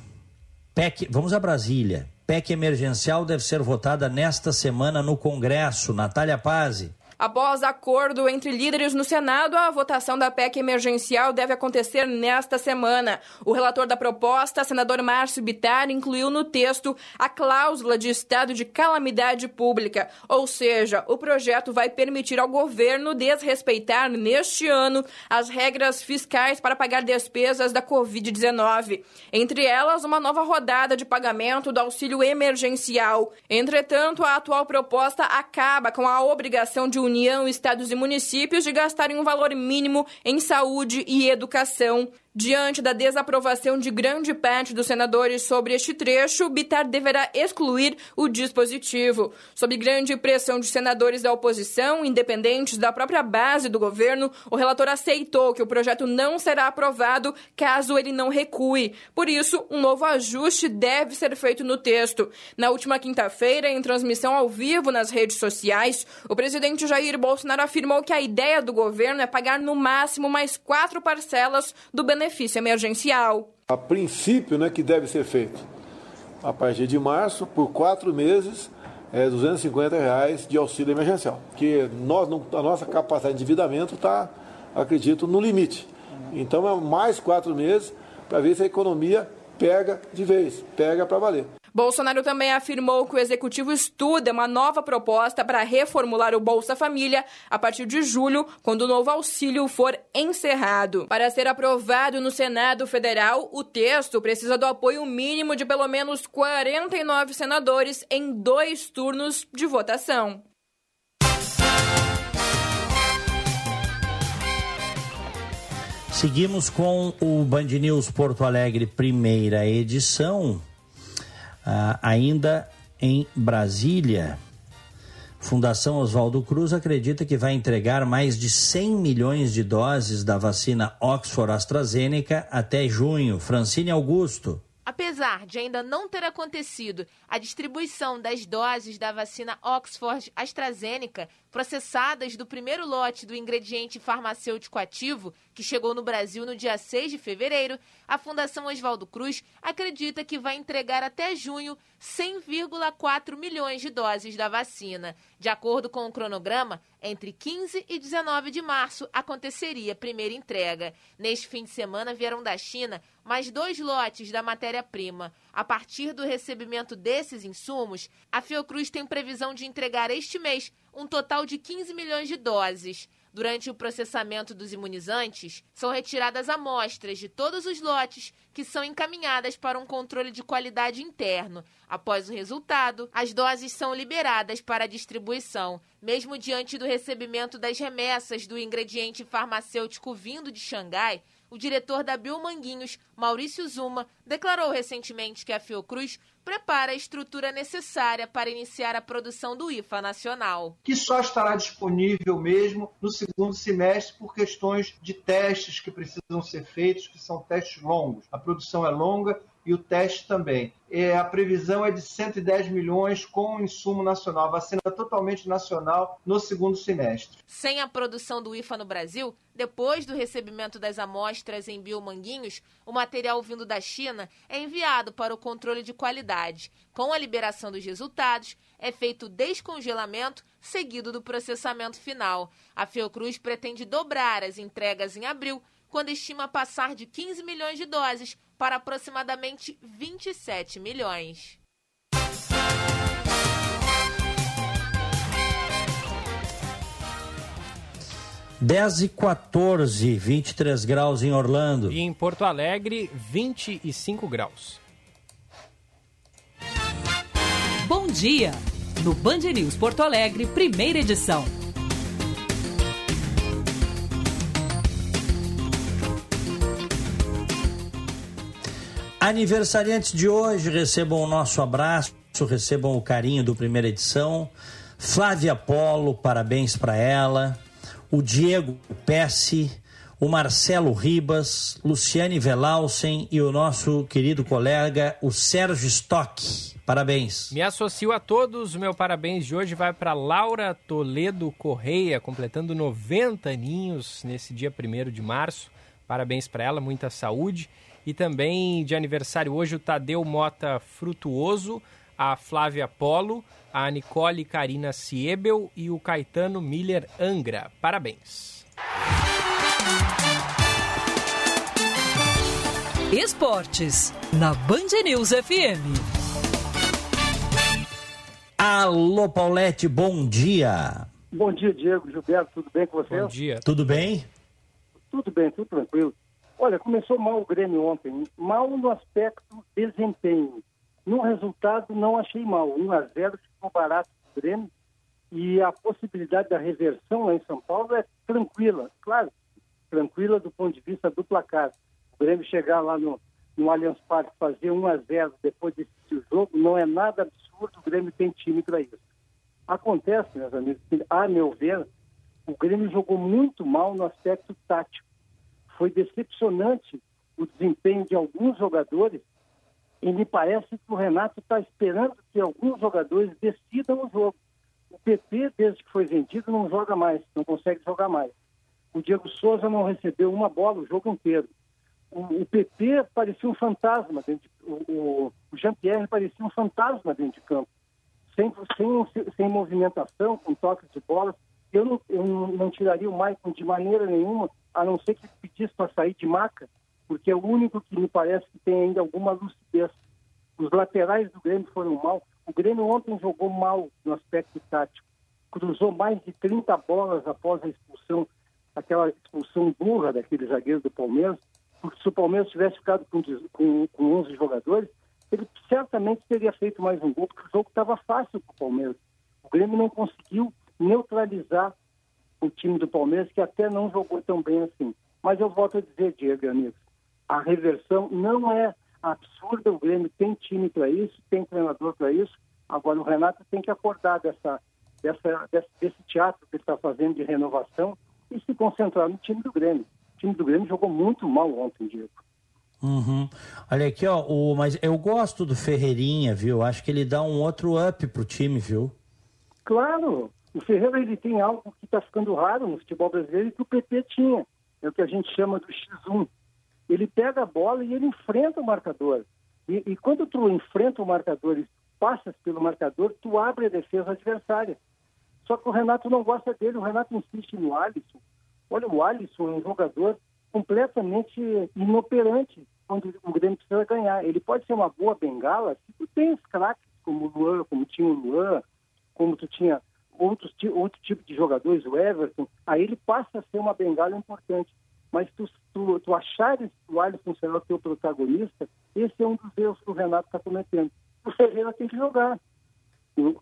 PEC, vamos a Brasília. PEC emergencial deve ser votada nesta semana no Congresso. Natália Pazzi. Após acordo entre líderes no Senado, a votação da PEC emergencial deve acontecer nesta semana. O relator da proposta, senador Márcio Bittar, incluiu no texto a cláusula de estado de calamidade pública, ou seja, o projeto vai permitir ao governo desrespeitar neste ano as regras fiscais para pagar despesas da Covid-19. Entre elas, uma nova rodada de pagamento do auxílio emergencial. Entretanto, a atual proposta acaba com a obrigação de União, estados e municípios de gastarem um valor mínimo em saúde e educação. Diante da desaprovação de grande parte dos senadores sobre este trecho, Bitar deverá excluir o dispositivo. Sob grande pressão de senadores da oposição, independentes da própria base do governo, o relator aceitou que o projeto não será aprovado caso ele não recue. Por isso, um novo ajuste deve ser feito no texto. Na última quinta-feira, em transmissão ao vivo nas redes sociais, o presidente Jair Bolsonaro afirmou que a ideia do governo é pagar no máximo mais quatro parcelas do benefício emergencial. A princípio, né, que deve ser feito a partir de março, por quatro meses, é, 250 reais de auxílio emergencial. Que nós, a nossa capacidade de endividamento está, acredito, no limite. Então é mais quatro meses para ver se a economia pega de vez, pega para valer. Bolsonaro também afirmou que o executivo estuda uma nova proposta para reformular o Bolsa Família a partir de julho, quando o novo auxílio for encerrado. Para ser aprovado no Senado Federal, o texto precisa do apoio mínimo de pelo menos 49 senadores em dois turnos de votação. Seguimos com o Band News Porto Alegre, primeira edição. Ah, ainda em Brasília, Fundação Oswaldo Cruz acredita que vai entregar mais de 100 milhões de doses da vacina Oxford AstraZeneca até junho. Francine Augusto. Apesar de ainda não ter acontecido a distribuição das doses da vacina Oxford AstraZeneca processadas do primeiro lote do ingrediente farmacêutico ativo, que chegou no Brasil no dia 6 de fevereiro, a Fundação Oswaldo Cruz acredita que vai entregar até junho 100,4 milhões de doses da vacina. De acordo com o cronograma, entre 15 e 19 de março aconteceria a primeira entrega. Neste fim de semana vieram da China mais dois lotes da matéria-prima. A partir do recebimento desses insumos, a Fiocruz tem previsão de entregar este mês um total de 15 milhões de doses. Durante o processamento dos imunizantes, são retiradas amostras de todos os lotes que são encaminhadas para um controle de qualidade interno. Após o resultado, as doses são liberadas para distribuição. Mesmo diante do recebimento das remessas do ingrediente farmacêutico vindo de Xangai, O diretor da Biomanguinhos, Maurício Zuma, declarou recentemente que a Fiocruz prepara a estrutura necessária para iniciar a produção do IFA nacional. Que só estará disponível mesmo no segundo semestre por questões de testes que precisam ser feitos, que são testes longos. A produção é longa e o teste também. É, a previsão é de 110 milhões com o insumo nacional, vacina totalmente nacional no segundo semestre. Sem a produção do IFA no Brasil, depois do recebimento das amostras em biomanguinhos, o material vindo da China é enviado para o controle de qualidade. Com a liberação dos resultados, é feito o descongelamento seguido do processamento final. A Fiocruz pretende dobrar as entregas em abril, quando estima passar de 15 milhões de doses para aproximadamente 27 milhões. Dez e 14, 23 graus em Orlando. E em Porto Alegre, 25 graus. Bom dia! No Band News Porto Alegre, primeira edição. Aniversariantes de hoje, recebam o nosso abraço, recebam o carinho do primeira edição. Flávia Polo, parabéns para ela. O Diego Pesce, o Marcelo Ribas, Luciane Velausen e o nosso querido colega, o Sérgio Stock. Parabéns. Me associo a todos. Meu parabéns de hoje vai para Laura Toledo Correia, completando 90 aninhos nesse dia 1 de março. Parabéns para ela, muita saúde. E também de aniversário hoje o Tadeu Mota Frutuoso, a Flávia Polo, a Nicole Karina Siebel e o Caetano Miller Angra. Parabéns. Esportes, na Band News FM. Alô, Paulette, bom dia. Bom dia, Diego, Gilberto, tudo bem com você? Bom dia. Tudo bem? Tudo bem, tudo tranquilo. Olha, começou mal o Grêmio ontem. Mal no aspecto desempenho. No resultado, não achei mal. 1 a 0 ficou barato o Grêmio. E a possibilidade da reversão lá em São Paulo é tranquila. Claro, tranquila do ponto de vista do placar. O Grêmio chegar lá no, no Allianz Parque fazer 1 a 0 depois desse jogo não é nada absurdo. O Grêmio tem time para isso. Acontece, meus amigos, que, a meu ver, o Grêmio jogou muito mal no aspecto tático foi decepcionante o desempenho de alguns jogadores e me parece que o Renato está esperando que alguns jogadores decidam o jogo. O PP, desde que foi vendido, não joga mais, não consegue jogar mais. O Diego Souza não recebeu uma bola o jogo inteiro. O, PP parecia um fantasma, dentro de, o, o Jean-Pierre parecia um fantasma dentro de campo, sem, sem, sem movimentação, com toques de bola. Eu não, eu não tiraria o Maicon de maneira nenhuma, a não ser que pedisse para sair de maca, porque é o único que me parece que tem ainda alguma lucidez. Os laterais do Grêmio foram mal. O Grêmio ontem jogou mal no aspecto tático. Cruzou mais de 30 bolas após a expulsão, aquela expulsão burra daquele zagueiro do Palmeiras, porque se o Palmeiras tivesse ficado com, com, com 11 jogadores, ele certamente teria feito mais um gol, porque o jogo estava fácil para o Palmeiras. O Grêmio não conseguiu neutralizar o time do Palmeiras, que até não jogou tão bem assim. Mas eu volto a dizer, Diego, amigos, a reversão não é absurda, o Grêmio tem time para isso, tem treinador para isso. Agora o Renato tem que acordar dessa, dessa, desse, desse teatro que ele está fazendo de renovação e se concentrar no time do Grêmio. O time do Grêmio jogou muito mal ontem, Diego. Uhum. Olha aqui, ó, o, mas eu gosto do Ferreirinha, viu? Acho que ele dá um outro up pro time, viu? Claro, o Ferreira ele tem algo que está ficando raro no futebol brasileiro e que o PT tinha. É o que a gente chama do X1. Ele pega a bola e ele enfrenta o marcador. E, e quando tu enfrenta o marcador e passas pelo marcador, tu abre a defesa adversária. Só que o Renato não gosta dele, o Renato insiste no Alisson. Olha, o Alisson é um jogador completamente inoperante quando o Grêmio precisa ganhar. Ele pode ser uma boa bengala se tu tens craques como o Luan, como tinha o Luan, como tu tinha outros, outro tipo de jogadores, o Everton, aí ele passa a ser uma bengala importante. Mas tu, tu, tu achares o Alisson será o teu protagonista, esse é um dos erros que o Renato está cometendo. O Ferreira tem que jogar.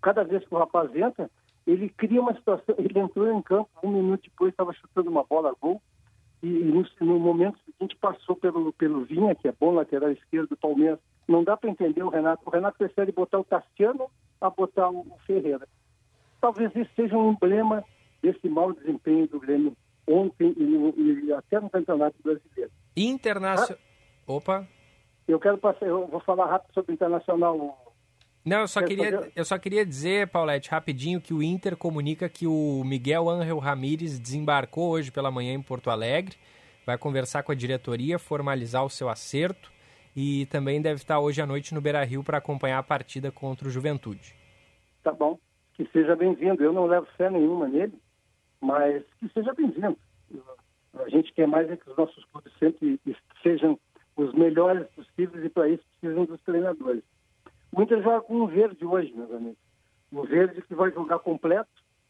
Cada vez que o rapaz entra, ele cria uma situação. Ele entrou em campo, um minuto depois estava chutando uma bola a gol. e no, no, momento seguinte passou pelo, pelo Vinha, que é bom lateral esquerdo do Palmeiras. Não dá para entender o Renato. O Renato prefere botar o Tassiano a botar o Ferreira. Talvez isso seja um emblema desse mau desempenho do Grêmio ontem e, e até no Campeonato Brasileiro. Internacional. Ah, Opa. Eu quero passar, eu vou falar rápido sobre o Internacional. Não, eu só, queria, eu só queria dizer, Paulette, rapidinho, que o Inter comunica que o Miguel Ángel Ramírez desembarcou hoje pela manhã em Porto Alegre, vai conversar com a diretoria, formalizar o seu acerto e também deve estar hoje à noite no Beira Rio para acompanhar a partida contra o Juventude. Tá bom, que seja bem-vindo. Eu não levo fé nenhuma nele, mas que seja bem-vindo. A gente quer mais é que os nossos clubes sempre sejam os melhores possíveis e para isso precisam dos treinadores. O Inter joga com um verde hoje, meus amigos. O verde que vai jogar completo.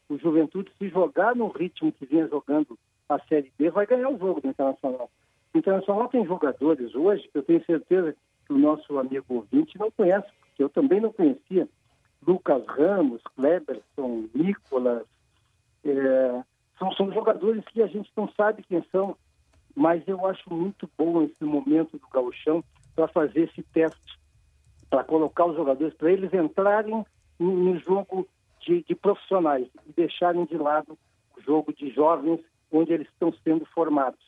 O Juventude, se jogar no ritmo que vinha jogando a Série B, vai ganhar o jogo do Internacional. O Internacional tem jogadores hoje que eu tenho certeza que o nosso amigo ouvinte não conhece, porque eu também não conhecia. Lucas Ramos, Kleberson, Nicolas, é, são, são jogadores que a gente não sabe quem são, mas eu acho muito bom esse momento do gauchão para fazer esse teste, para colocar os jogadores, para eles entrarem no, jogo de, de, profissionais e deixarem de lado o jogo de jovens onde eles estão sendo formados.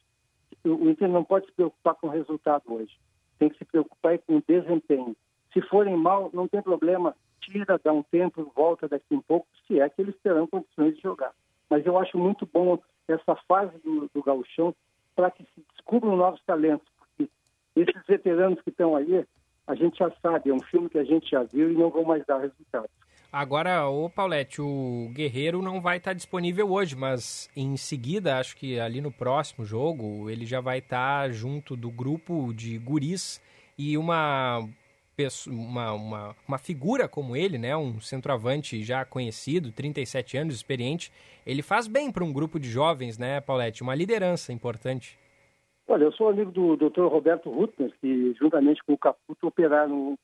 O Inter não pode se preocupar com o resultado hoje, tem que se preocupar com o desempenho. Se forem mal, não tem problema, tira, dá um tempo, volta daqui um pouco, se é que eles terão condições de jogar. Mas eu acho muito bom essa fase do, do gauchão para que se descubram novos talentos, porque esses veteranos que estão aí, a gente já sabe, é um filme que a gente já viu e não vão mais dar resultados. Agora, o Paulette, o Guerreiro não vai estar disponível hoje, mas em seguida, acho que ali no próximo jogo, ele já vai estar junto do grupo de guris e uma uma, uma, uma figura como ele, né, um centroavante já conhecido, 37 anos, experiente, ele faz bem para um grupo de jovens, né, Paulette? Uma liderança importante. Olha, eu sou amigo do Dr. Roberto Rutner, que juntamente com o Caputo operaram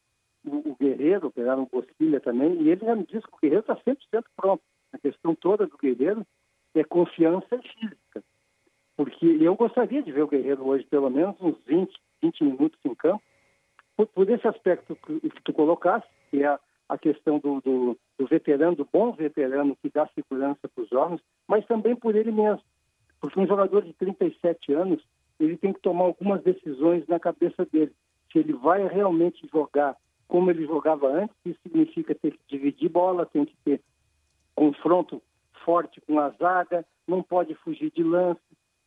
o, Guerreiro, operaram o Bosquilha também, e ele já me disse que o Guerreiro está 100% pronto. A questão toda do Guerreiro é confiança física. Porque eu gostaria de ver o Guerreiro hoje pelo menos uns 20, 20 minutos em campo, por, por esse aspecto que, que, tu colocaste, que é a, a questão do, do, do, veterano, do bom veterano que dá segurança para os jovens, mas também por ele mesmo. Porque um jogador de 37 anos, ele tem que tomar algumas decisões na cabeça dele. Se ele vai realmente jogar como ele jogava antes, isso significa ter que dividir bola, tem que ter confronto forte com a zaga, não pode fugir de lance,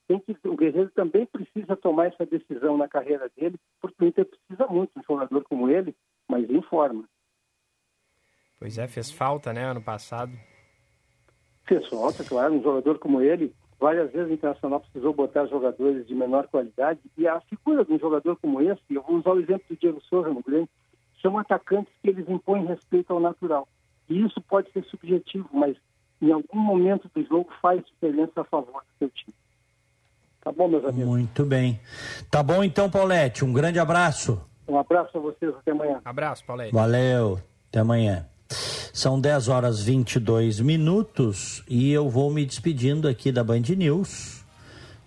que, o Guerreiro também precisa tomar essa decisão na carreira dele, porque o Inter precisa muito de um jogador como ele, mas em forma. Pois é, fez falta, né, ano passado. Fez falta, claro, um jogador como ele. Várias vezes o Internacional precisou botar jogadores de menor qualidade e a figura de um jogador como esse, eu vou usar o exemplo do Diego Souza no Grêmio, são atacantes que eles impõem respeito ao natural. E isso pode ser subjetivo, mas em algum momento do jogo faz diferença a favor do seu time. Tá bom, meus amigos? Muito bem. Tá bom então, Paulette. Um grande abraço. Um abraço a vocês. Até amanhã. Abraço, Paulette. Valeu. Até amanhã. São 10 horas 22 minutos e eu vou me despedindo aqui da Band News.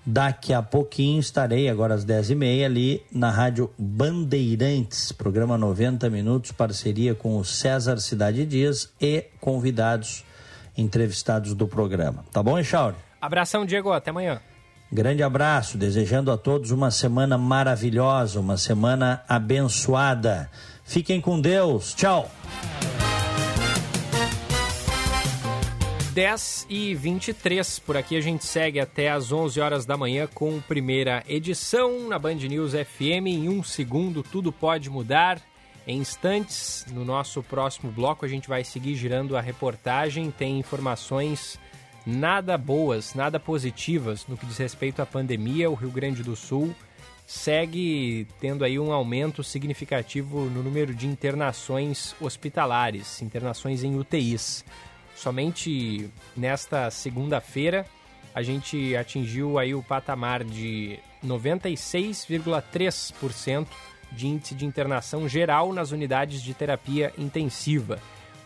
Daqui a pouquinho estarei, agora às 10 e meia, ali na Rádio Bandeirantes, programa 90 Minutos, parceria com o César Cidade Dias e convidados entrevistados do programa. Tá bom, Echauri? Abração, Diego. Até amanhã. Grande abraço, desejando a todos uma semana maravilhosa, uma semana abençoada. Fiquem com Deus. Tchau. 10 e 23. Por aqui a gente segue até às 11 horas da manhã com primeira edição na Band News FM. Em um segundo, tudo pode mudar. Em instantes, no nosso próximo bloco, a gente vai seguir girando a reportagem. Tem informações nada boas, nada positivas no que diz respeito à pandemia. O Rio Grande do Sul segue tendo aí um aumento significativo no número de internações hospitalares, internações em UTIs. Somente nesta segunda-feira a gente atingiu aí o patamar de 96,3% de índice de internação geral nas unidades de terapia intensiva.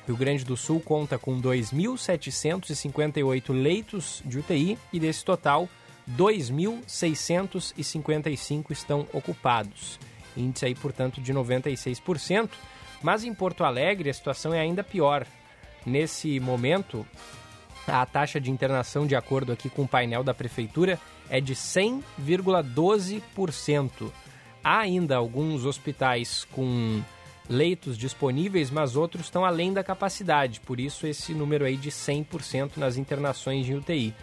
Rio Grande do Sul conta com 2.758 leitos de UTI e desse total, 2.655 estão ocupados. Índice aí, portanto, de 96%. Mas em Porto Alegre a situação é ainda pior. Nesse momento, a taxa de internação, de acordo aqui com o painel da prefeitura, é de 100,12%. Há ainda alguns hospitais com leitos disponíveis, mas outros estão além da capacidade, por isso esse número aí de 100% nas internações em UTI.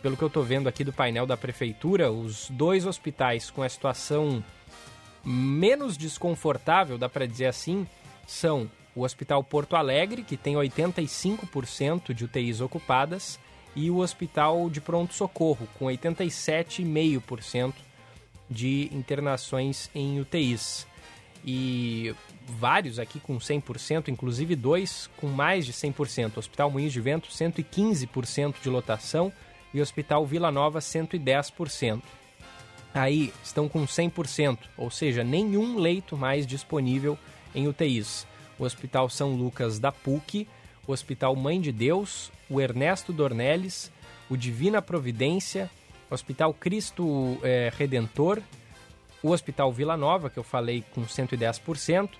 Pelo que eu estou vendo aqui do painel da prefeitura, os dois hospitais com a situação menos desconfortável, dá para dizer assim, são o Hospital Porto Alegre, que tem 85% de UTIs ocupadas, e o Hospital de Pronto Socorro, com 87,5% de internações em UTIs. E vários aqui com 100%, inclusive dois com mais de 100%. Hospital Moinhos de Vento, 115% de lotação e Hospital Vila Nova, 110%. Aí estão com 100%, ou seja, nenhum leito mais disponível em UTIs. O Hospital São Lucas da PUC, o Hospital Mãe de Deus, o Ernesto Dornelles, o Divina Providência, o Hospital Cristo é, Redentor, o Hospital Vila Nova, que eu falei com 110%,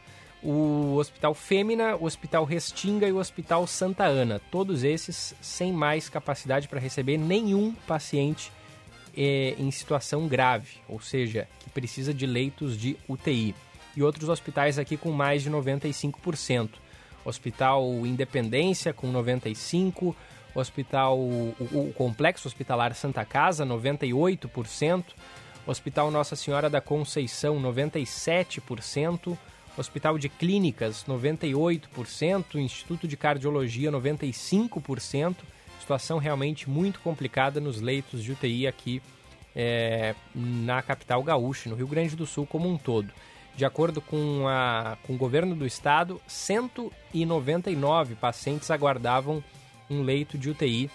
o Hospital Fêmea, o Hospital Restinga e o Hospital Santa Ana. Todos esses sem mais capacidade para receber nenhum paciente é, em situação grave, ou seja, que precisa de leitos de UTI. E outros hospitais aqui com mais de 95%. Hospital Independência com 95%, Hospital, o, o Complexo Hospitalar Santa Casa, 98%, Hospital Nossa Senhora da Conceição, 97%, Hospital de Clínicas, 98%, Instituto de Cardiologia, 95%. Situação realmente muito complicada nos leitos de UTI aqui é, na capital gaúcha, no Rio Grande do Sul como um todo. De acordo com, a, com o governo do estado, 199 pacientes aguardavam um leito de UTI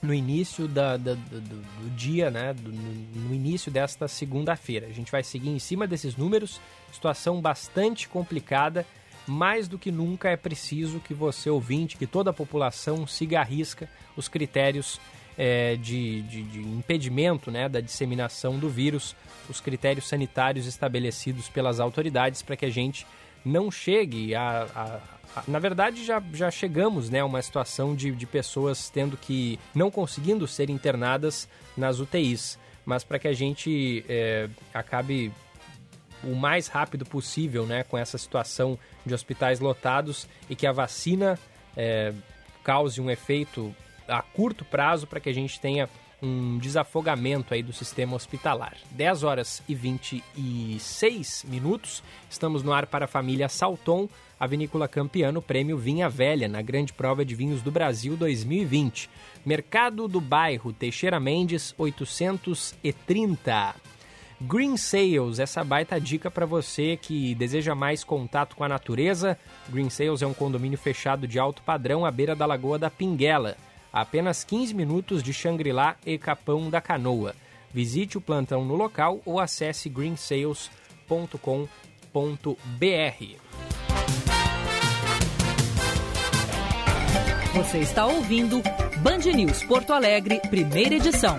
no início da, da, do, do, dia, né, do, no início desta segunda-feira. A gente vai seguir em cima desses números, situação bastante complicada. Mais do que nunca é preciso que você, ouvinte, que toda a população siga à risca os critérios é, de, de, de, impedimento né, da disseminação do vírus, os critérios sanitários estabelecidos pelas autoridades para que a gente não chegue a, a na verdade, já, já chegamos né, a uma situação de, de pessoas tendo que. não conseguindo ser internadas nas UTIs. Mas para que a gente é, acabe o mais rápido possível né, com essa situação de hospitais lotados e que a vacina é, cause um efeito a curto prazo para que a gente tenha um desafogamento aí do sistema hospitalar. 10 horas e 26 minutos, estamos no ar para a família Salton, a vinícola campeã no prêmio Vinha Velha, na Grande Prova de Vinhos do Brasil 2020. Mercado do Bairro, Teixeira Mendes, 830. Green Sales, essa baita dica para você que deseja mais contato com a natureza. Green Sales é um condomínio fechado de alto padrão à beira da Lagoa da Pinguela apenas 15 minutos de Xangri-Lá e Capão da Canoa. Visite o plantão no local ou acesse greensales.com.br. Você está ouvindo Band News Porto Alegre, primeira edição.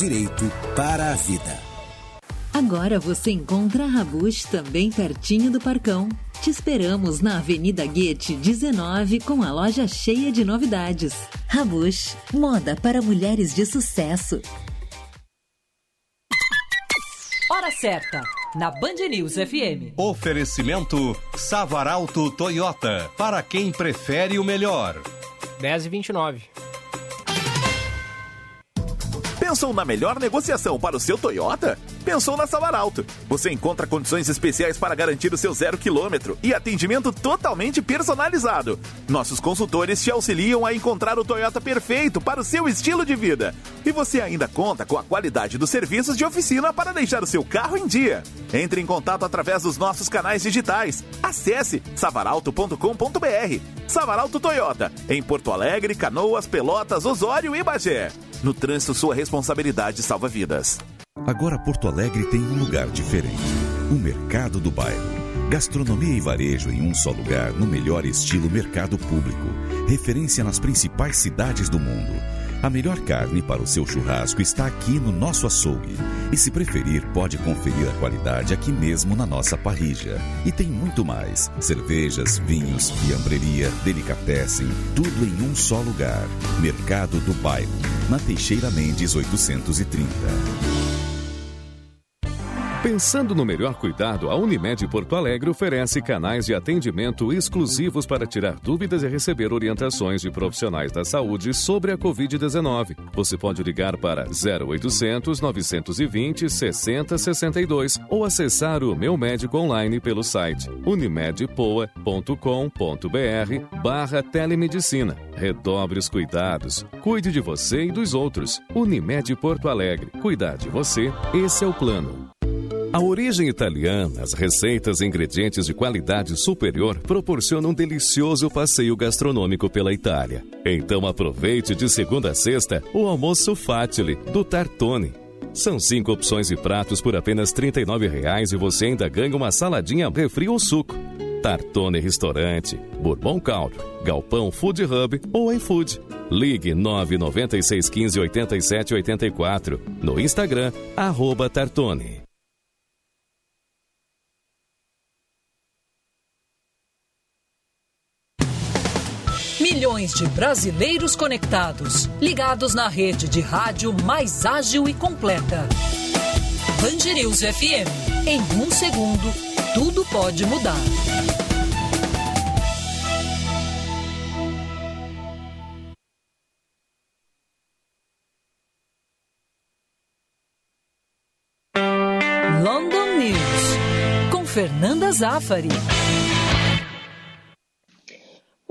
Direito para a Vida. Agora você encontra a Rabush também pertinho do Parcão. Te esperamos na Avenida Goethe 19 com a loja cheia de novidades. Rabush, moda para mulheres de sucesso. Hora certa, na Band News FM. Oferecimento Savaralto Toyota, para quem prefere o melhor. 10 e 29. Pensou na melhor negociação para o seu Toyota? Pensou na Savaralto. Você encontra condições especiais para garantir o seu zero quilômetro e atendimento totalmente personalizado. Nossos consultores te auxiliam a encontrar o Toyota perfeito para o seu estilo de vida. E você ainda conta com a qualidade dos serviços de oficina para deixar o seu carro em dia. Entre em contato através dos nossos canais digitais. Acesse savaralto.com.br. Savaralto Toyota, em Porto Alegre, Canoas, Pelotas, Osório e Bagé. No trânsito, sua responsabilidade salva vidas. Agora Porto Alegre tem um lugar diferente: o Mercado do Bairro. Gastronomia e varejo em um só lugar, no melhor estilo mercado público. Referência nas principais cidades do mundo. A melhor carne para o seu churrasco está aqui no nosso açougue. E se preferir, pode conferir a qualidade aqui mesmo na nossa parrija. E tem muito mais: cervejas, vinhos, fiambreria, delicatessen, tudo em um só lugar. Mercado do Bairro, na Teixeira Mendes 830. Pensando no melhor cuidado, a Unimed Porto Alegre oferece canais de atendimento exclusivos para tirar dúvidas e receber orientações de profissionais da saúde sobre a Covid-19. Você pode ligar para 0800 920 6062 ou acessar o Meu Médico online pelo site unimedpoa.com.br barra telemedicina. Redobre os cuidados. Cuide de você e dos outros. Unimed Porto Alegre. Cuidar de você, esse é o plano. A origem italiana, as receitas e ingredientes de qualidade superior proporcionam um delicioso passeio gastronômico pela Itália. Então aproveite de segunda a sexta o almoço Fatile do Tartone. São cinco opções de pratos por apenas R$ 39,00 e você ainda ganha uma saladinha, refri ou suco. Tartone Restaurante, Bourbon Caldo, Galpão Food Hub ou iFood. Ligue 996 15 87 84. No Instagram, arroba Tartone. Milhões de brasileiros conectados, ligados na rede de rádio mais ágil e completa. Band News FM. Em um segundo, tudo pode mudar. London News, com Fernanda Zaffari.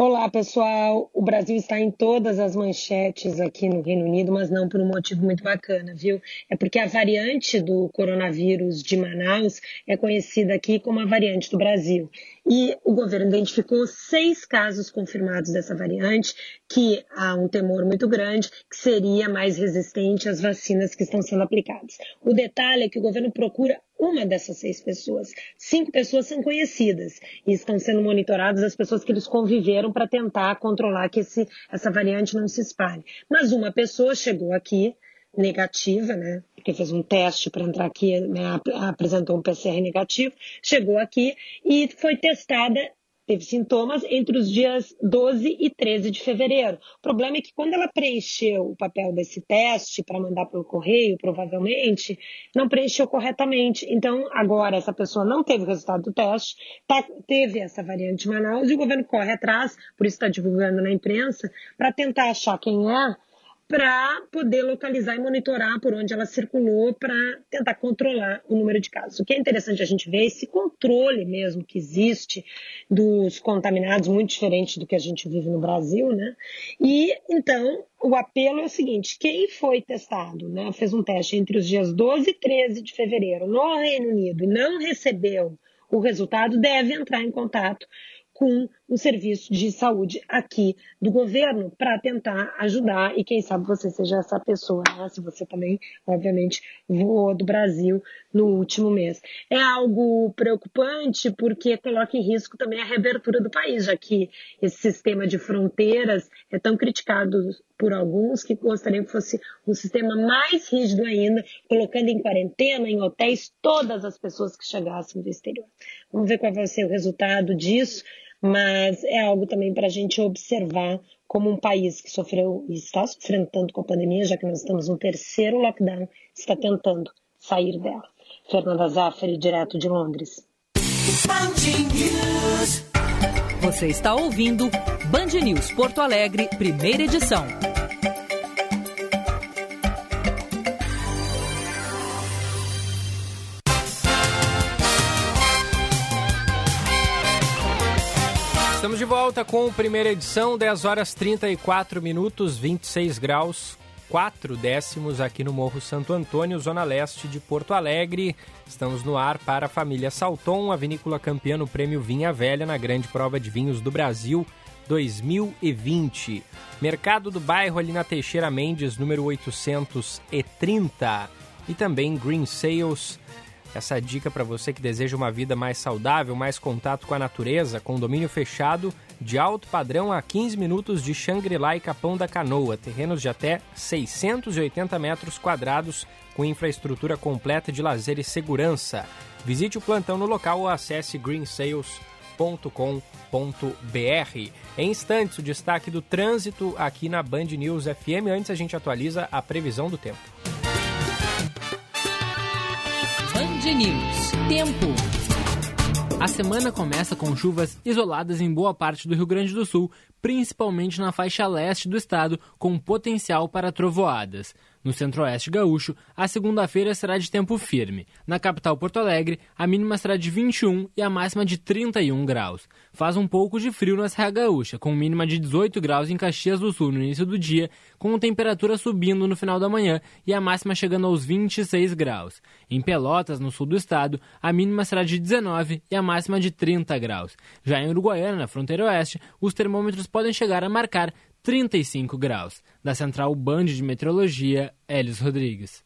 Olá, pessoal. O Brasil está em todas as manchetes aqui no Reino Unido, mas não por um motivo muito bacana, viu? É porque a variante do coronavírus de Manaus é conhecida aqui como a variante do Brasil. E o governo identificou seis casos confirmados dessa variante, que há um temor muito grande que seria mais resistente às vacinas que estão sendo aplicadas. O detalhe é que o governo procura uma dessas seis pessoas. Cinco pessoas são conhecidas e estão sendo monitoradas as pessoas que eles conviveram para tentar controlar que esse, essa variante não se espalhe. Mas uma pessoa chegou aqui negativa, né? Porque fez um teste para entrar aqui, né? apresentou um PCR negativo, chegou aqui e foi testada, teve sintomas entre os dias 12 e 13 de fevereiro. O problema é que quando ela preencheu o papel desse teste para mandar pelo correio, provavelmente, não preencheu corretamente. Então, agora essa pessoa não teve o resultado do teste, tá, teve essa variante de Manaus e o governo corre atrás, por isso está divulgando na imprensa, para tentar achar quem é para poder localizar e monitorar por onde ela circulou para tentar controlar o número de casos. O que é interessante a gente ver é esse controle mesmo que existe dos contaminados, muito diferente do que a gente vive no Brasil, né? E então o apelo é o seguinte: quem foi testado, né, fez um teste entre os dias 12 e 13 de fevereiro no Reino Unido e não recebeu o resultado, deve entrar em contato com o serviço de saúde aqui do governo para tentar ajudar e quem sabe você seja essa pessoa, né? se você também, obviamente, voou do Brasil no último mês. É algo preocupante porque coloca em risco também a reabertura do país, já que esse sistema de fronteiras é tão criticado por alguns que gostariam que fosse um sistema mais rígido ainda, colocando em quarentena, em hotéis, todas as pessoas que chegassem do exterior. Vamos ver qual vai ser o resultado disso mas é algo também para a gente observar como um país que sofreu e está sofrendo tanto com a pandemia, já que nós estamos no terceiro lockdown, está tentando sair dela. Fernanda Zaffari, direto de Londres. Você está ouvindo Band News Porto Alegre, primeira edição. Estamos de volta com a primeira edição, 10 horas 34 minutos, 26 graus, 4 décimos aqui no Morro Santo Antônio, zona leste de Porto Alegre. Estamos no ar para a família Salton, a vinícola campeã no Prêmio Vinha Velha na Grande Prova de Vinhos do Brasil 2020. Mercado do Bairro ali na Teixeira Mendes, número 830. E também Green Sales essa dica para você que deseja uma vida mais saudável, mais contato com a natureza, condomínio fechado de alto padrão a 15 minutos de Xangri-Lá e Capão da Canoa, terrenos de até 680 metros quadrados com infraestrutura completa de lazer e segurança. Visite o plantão no local ou acesse greensales.com.br. Em instantes, o destaque do trânsito aqui na Band News FM. Antes a gente atualiza a previsão do tempo. Band News. Tempo. A semana começa com chuvas isoladas em boa parte do Rio Grande do Sul, principalmente na faixa leste do estado, com potencial para trovoadas. No centro-oeste gaúcho, a segunda-feira será de tempo firme. Na capital Porto Alegre, a mínima será de 21 e a máxima de 31 graus. Faz um pouco de frio na Serra Gaúcha, com mínima de 18 graus em Caxias do Sul no início do dia, com temperatura subindo no final da manhã e a máxima chegando aos 26 graus. Em Pelotas, no sul do estado, a mínima será de 19 e a máxima de 30 graus. Já em Uruguaiana, na fronteira oeste, os termômetros podem chegar a marcar 35 graus. Da Central Band de Meteorologia, Elis Rodrigues.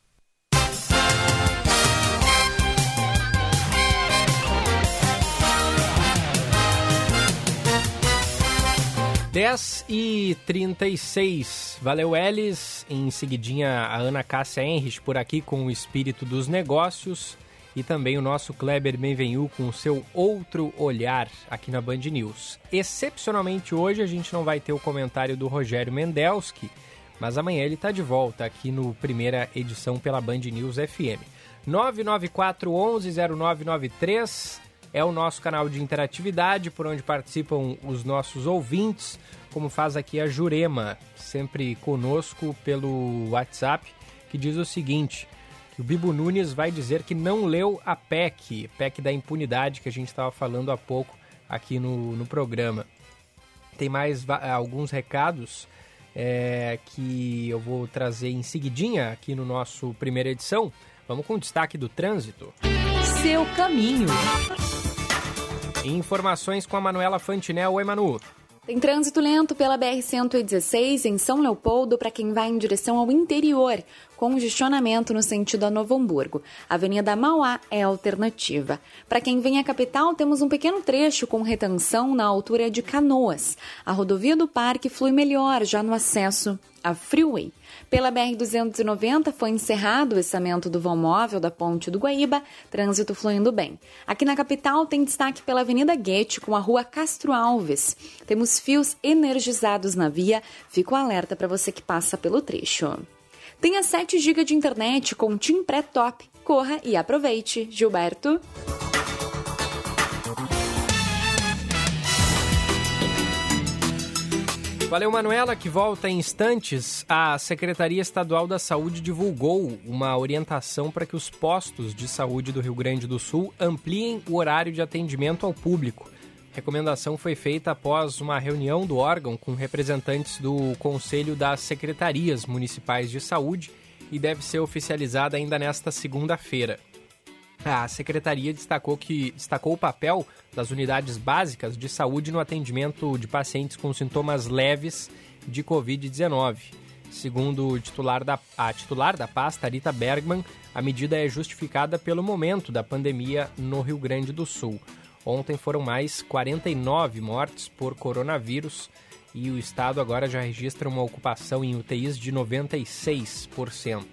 Dez e trinta e seis. Valeu, Elis. Em seguidinha, a Ana Cássia Henrich por aqui com o espírito dos negócios e também o nosso Kleber Benvenu com o seu outro olhar aqui na Band News. Excepcionalmente hoje a gente não vai ter o comentário do Rogério Mendelski, mas amanhã ele está de volta aqui no primeira edição pela Band News FM. 994 11 0993 é o nosso canal de interatividade por onde participam os nossos ouvintes, como faz aqui a Jurema, sempre conosco pelo WhatsApp, que diz o seguinte: o Bibo Nunes vai dizer que não leu a PEC, PEC da impunidade que a gente estava falando há pouco aqui no, no programa. Tem mais alguns recados é, que eu vou trazer em seguidinha aqui no nosso primeira edição. Vamos com o destaque do trânsito. Seu caminho. Informações com a Manuela Fantinel. Oi, Manu. Tem trânsito lento pela BR-116 em São Leopoldo para quem vai em direção ao interior, congestionamento no sentido a Novo Hamburgo. Avenida Mauá é a alternativa. Para quem vem à capital, temos um pequeno trecho com retenção na altura de Canoas. A rodovia do Parque flui melhor já no acesso à Freeway. Pela BR-290 foi encerrado o içamento do vão móvel da Ponte do Guaíba, trânsito fluindo bem. Aqui na capital tem destaque pela Avenida Guete com a Rua Castro Alves. Temos fios energizados na via, fico alerta para você que passa pelo trecho. Tenha 7 GB de internet com Tim Pré-Top. Corra e aproveite. Gilberto. Valeu, Manuela, que volta em instantes. A Secretaria Estadual da Saúde divulgou uma orientação para que os postos de saúde do Rio Grande do Sul ampliem o horário de atendimento ao público. Recomendação foi feita após uma reunião do órgão com representantes do Conselho das Secretarias Municipais de Saúde e deve ser oficializada ainda nesta segunda-feira. A secretaria destacou que destacou o papel das unidades básicas de saúde no atendimento de pacientes com sintomas leves de Covid-19. Segundo o titular da, a titular da pasta, Rita Bergman, a medida é justificada pelo momento da pandemia no Rio Grande do Sul. Ontem foram mais 49 mortes por coronavírus e o estado agora já registra uma ocupação em UTIs de 96%.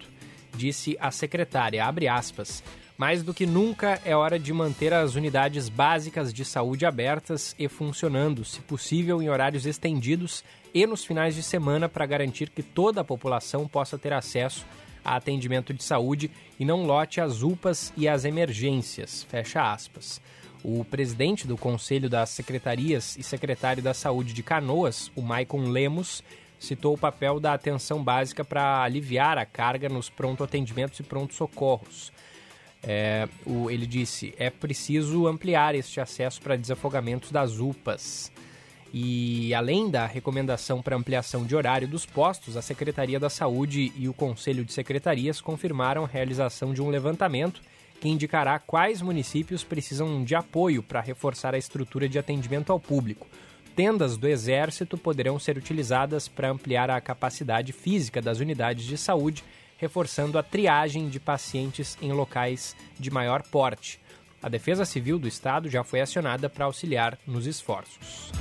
Disse a secretária, abre aspas, mais do que nunca é hora de manter as unidades básicas de saúde abertas e funcionando, se possível em horários estendidos e nos finais de semana para garantir que toda a população possa ter acesso a atendimento de saúde e não lote as UPAs e as emergências. Fecha aspas. O presidente do Conselho das Secretarias e secretário da Saúde de Canoas, o Maicon Lemos, citou o papel da atenção básica para aliviar a carga nos pronto-atendimentos e pronto-socorros. É, o, ele disse: é preciso ampliar este acesso para desafogamentos das UPAs. E além da recomendação para ampliação de horário dos postos, a Secretaria da Saúde e o Conselho de Secretarias confirmaram a realização de um levantamento que indicará quais municípios precisam de apoio para reforçar a estrutura de atendimento ao público. Tendas do Exército poderão ser utilizadas para ampliar a capacidade física das unidades de saúde, reforçando a triagem de pacientes em locais de maior porte. A Defesa Civil do Estado já foi acionada para auxiliar nos esforços.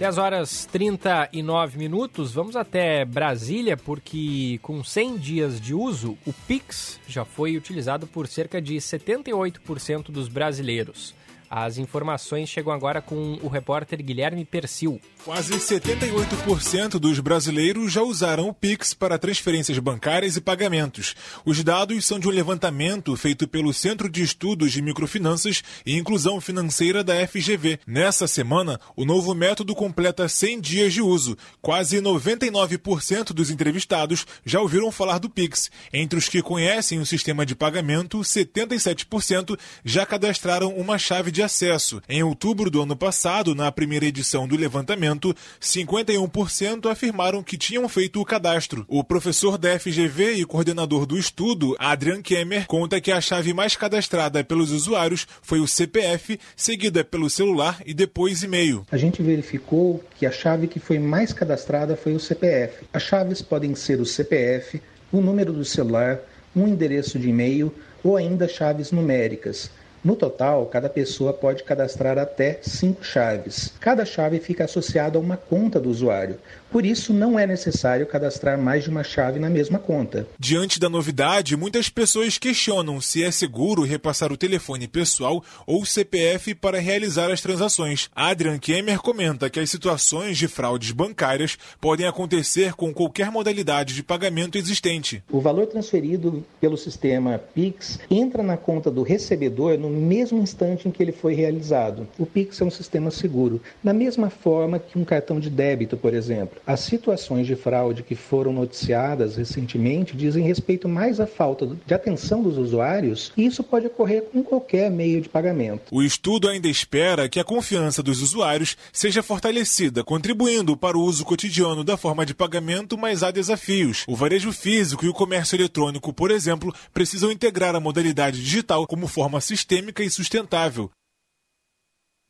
10 horas 39 minutos, vamos até Brasília, porque com 100 dias de uso, o Pix já foi utilizado por cerca de 78% dos brasileiros. As informações chegam agora com o repórter Guilherme Persil. Quase 78% dos brasileiros já usaram o Pix para transferências bancárias e pagamentos. Os dados são de um levantamento feito pelo Centro de Estudos de Microfinanças e Inclusão Financeira da FGV. Nessa semana, o novo método completa 100 dias de uso. Quase 99% dos entrevistados já ouviram falar do Pix. Entre os que conhecem o sistema de pagamento, 77% já cadastraram uma chave de de acesso. Em outubro do ano passado, na primeira edição do levantamento, 51% afirmaram que tinham feito o cadastro. O professor da FGV e coordenador do estudo, Adrian Kemmer, conta que a chave mais cadastrada pelos usuários foi o CPF, seguida pelo celular e depois e-mail. A gente verificou que a chave que foi mais cadastrada foi o CPF. As chaves podem ser o CPF, o número do celular, um endereço de e-mail ou ainda chaves numéricas. No total, cada pessoa pode cadastrar até cinco chaves. Cada chave fica associada a uma conta do usuário. Por isso, não é necessário cadastrar mais de uma chave na mesma conta. Diante da novidade, muitas pessoas questionam se é seguro repassar o telefone pessoal ou CPF para realizar as transações. Adrian Kemmer comenta que as situações de fraudes bancárias podem acontecer com qualquer modalidade de pagamento existente. O valor transferido pelo sistema Pix entra na conta do recebedor no no mesmo instante em que ele foi realizado. O Pix é um sistema seguro, da mesma forma que um cartão de débito, por exemplo. As situações de fraude que foram noticiadas recentemente dizem respeito mais à falta de atenção dos usuários, e isso pode ocorrer com qualquer meio de pagamento. O estudo ainda espera que a confiança dos usuários seja fortalecida, contribuindo para o uso cotidiano da forma de pagamento, mas há desafios. O varejo físico e o comércio eletrônico, por exemplo, precisam integrar a modalidade digital como forma sistêmica sistêmica e sustentável.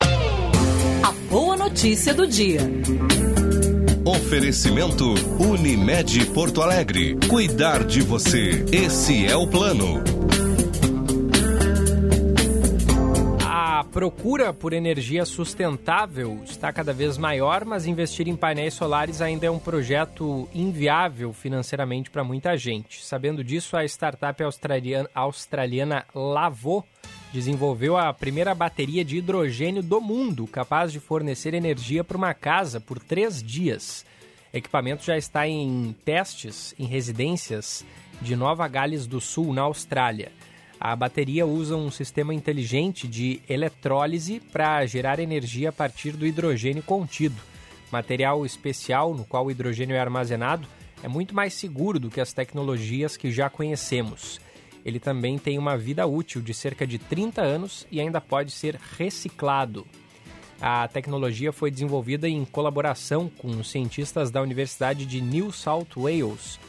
A boa notícia do dia. Oferecimento Unimed Porto Alegre. Cuidar de você. Esse é o plano. A procura por energia sustentável está cada vez maior, mas investir em painéis solares ainda é um projeto inviável financeiramente para muita gente. Sabendo disso, a startup australiana, australiana Lavô desenvolveu a primeira bateria de hidrogênio do mundo, capaz de fornecer energia para uma casa por três dias. O equipamento já está em testes em residências de Nova Gales do Sul, na Austrália. A bateria usa um sistema inteligente de eletrólise para gerar energia a partir do hidrogênio contido. Material especial no qual o hidrogênio é armazenado é muito mais seguro do que as tecnologias que já conhecemos ele também tem uma vida útil de cerca de 30 anos e ainda pode ser reciclado. A tecnologia foi desenvolvida em colaboração com cientistas da Universidade de New South Wales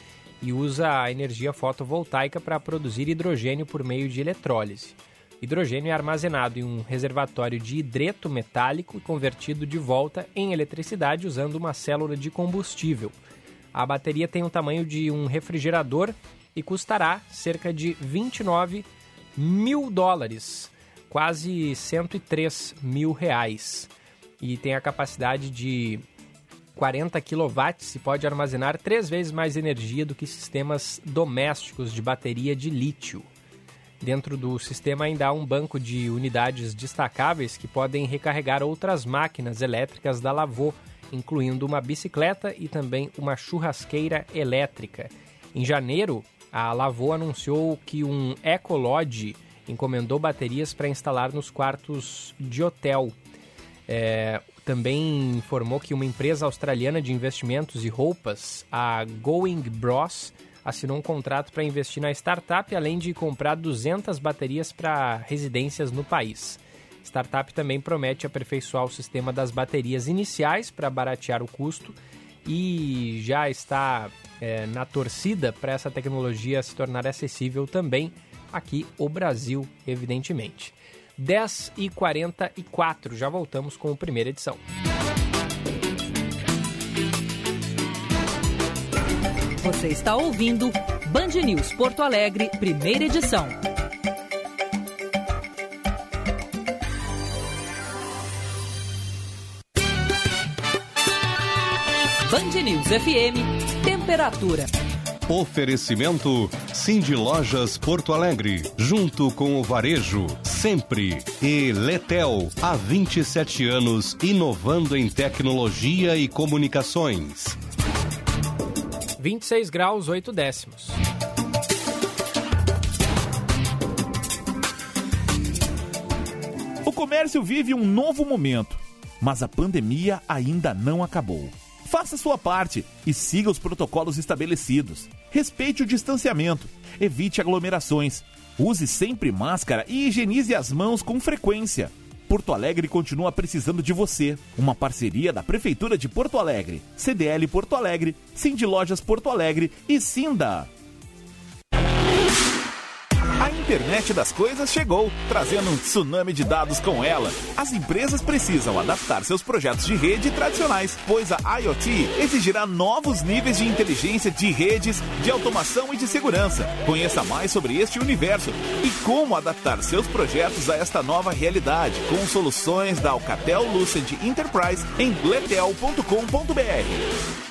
e usa a energia fotovoltaica para produzir hidrogênio por meio de eletrólise. Hidrogênio é armazenado em um reservatório de hidreto metálico e convertido de volta em eletricidade usando uma célula de combustível. A bateria tem o tamanho de um refrigerador e custará cerca de 29 mil dólares, quase 103 mil reais. E tem a capacidade de 40 kW e pode armazenar três vezes mais energia do que sistemas domésticos de bateria de lítio. Dentro do sistema ainda há um banco de unidades destacáveis que podem recarregar outras máquinas elétricas da Lavô, incluindo uma bicicleta e também uma churrasqueira elétrica. Em janeiro, a Lavô anunciou que um Ecolodge encomendou baterias para instalar nos quartos de hotel. É, também informou que uma empresa australiana de investimentos e roupas, a Going Bros, assinou um contrato para investir na startup, além de comprar 200 baterias para residências no país. Startup também promete aperfeiçoar o sistema das baterias iniciais para baratear o custo e já está é, na torcida para essa tecnologia se tornar acessível também aqui o Brasil, evidentemente. 10 e 44 já voltamos com a primeira edição. Você está ouvindo Band News Porto Alegre, primeira edição. Band News FM, temperatura. Oferecimento Cindy Lojas Porto Alegre, junto com o Varejo, sempre. E Letel, há 27 anos, inovando em tecnologia e comunicações. 26 graus 8 décimos. O comércio vive um novo momento, mas a pandemia ainda não acabou. Faça sua parte e siga os protocolos estabelecidos. Respeite o distanciamento, evite aglomerações, use sempre máscara e higienize as mãos com frequência. Porto Alegre continua precisando de você. Uma parceria da Prefeitura de Porto Alegre, CDL Porto Alegre, Cindy Lojas Porto Alegre e Cinda. Internet das coisas chegou, trazendo um tsunami de dados com ela. As empresas precisam adaptar seus projetos de rede tradicionais, pois a IoT exigirá novos níveis de inteligência de redes, de automação e de segurança. Conheça mais sobre este universo e como adaptar seus projetos a esta nova realidade com soluções da Alcatel Lucent Enterprise em letel.com.br.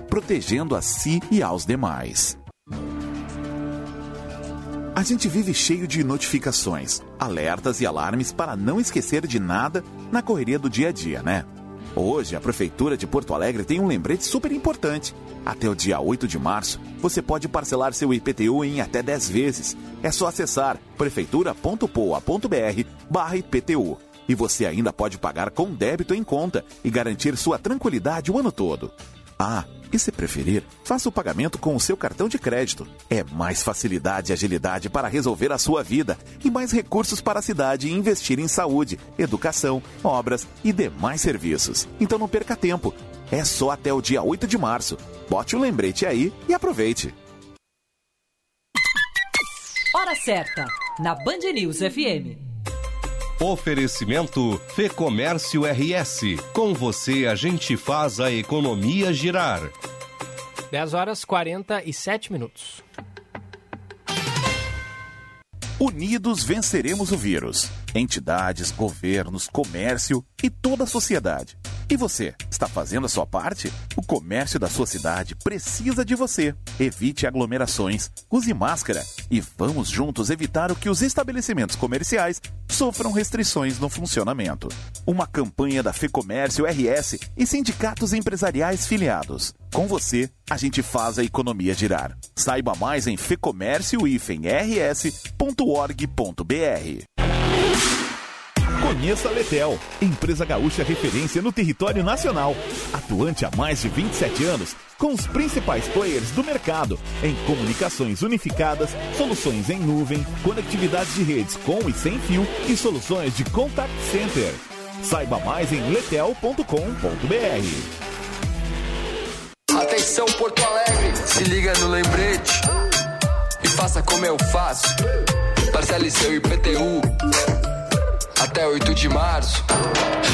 protegendo a si e aos demais. A gente vive cheio de notificações, alertas e alarmes para não esquecer de nada na correria do dia a dia, né? Hoje, a Prefeitura de Porto Alegre tem um lembrete super importante. Até o dia 8 de março, você pode parcelar seu IPTU em até 10 vezes. É só acessar prefeitura.poa.br barra IPTU. E você ainda pode pagar com débito em conta e garantir sua tranquilidade o ano todo. Ah, e se preferir, faça o pagamento com o seu cartão de crédito. É mais facilidade e agilidade para resolver a sua vida e mais recursos para a cidade investir em saúde, educação, obras e demais serviços. Então não perca tempo. É só até o dia 8 de março. Bote o um lembrete aí e aproveite. Hora certa, na Band News FM. Oferecimento Fê Comércio RS. Com você a gente faz a economia girar. 10 horas 47 minutos. Unidos venceremos o vírus. Entidades, governos, comércio e toda a sociedade. E você, está fazendo a sua parte? O comércio da sua cidade precisa de você. Evite aglomerações, use máscara e vamos juntos evitar o que os estabelecimentos comerciais sofram restrições no funcionamento. Uma campanha da FEComércio RS e sindicatos empresariais filiados. Com você, a gente faz a economia girar. Saiba mais em fecomércio-rs.org.br. Conheça a Letel, empresa gaúcha referência no território nacional, atuante há mais de 27 anos, com os principais players do mercado em comunicações unificadas, soluções em nuvem, conectividade de redes com e sem fio e soluções de contact center. Saiba mais em letel.com.br. Atenção Porto Alegre, se liga no lembrete e faça como eu faço. Parcele seu IPTU até 8 de março.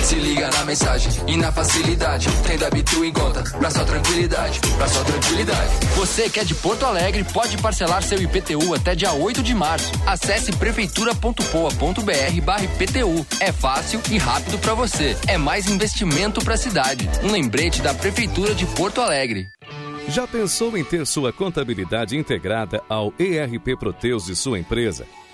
Se liga na mensagem e na facilidade. Tem da Bitu em conta, pra sua tranquilidade, pra sua tranquilidade. Você que é de Porto Alegre pode parcelar seu IPTU até dia 8 de março. Acesse prefeitura.poa.br barra IPTU. É fácil e rápido para você. É mais investimento pra cidade. Um lembrete da Prefeitura de Porto Alegre. Já pensou em ter sua contabilidade integrada ao ERP Proteus de sua empresa?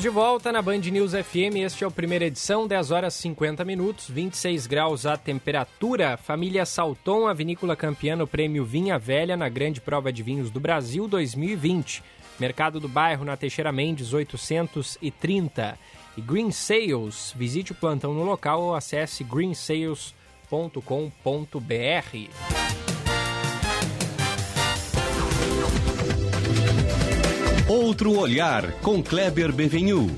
Estamos de volta na Band News FM. Este é o primeira edição, 10 horas 50 minutos, 26 graus a temperatura. Família Salton, a vinícola campeã no prêmio Vinha Velha na Grande Prova de Vinhos do Brasil 2020. Mercado do Bairro na Teixeira Mendes 830. E Green Sales, visite o plantão no local ou acesse greensales.com.br. Outro Olhar, com Kleber Benvenu.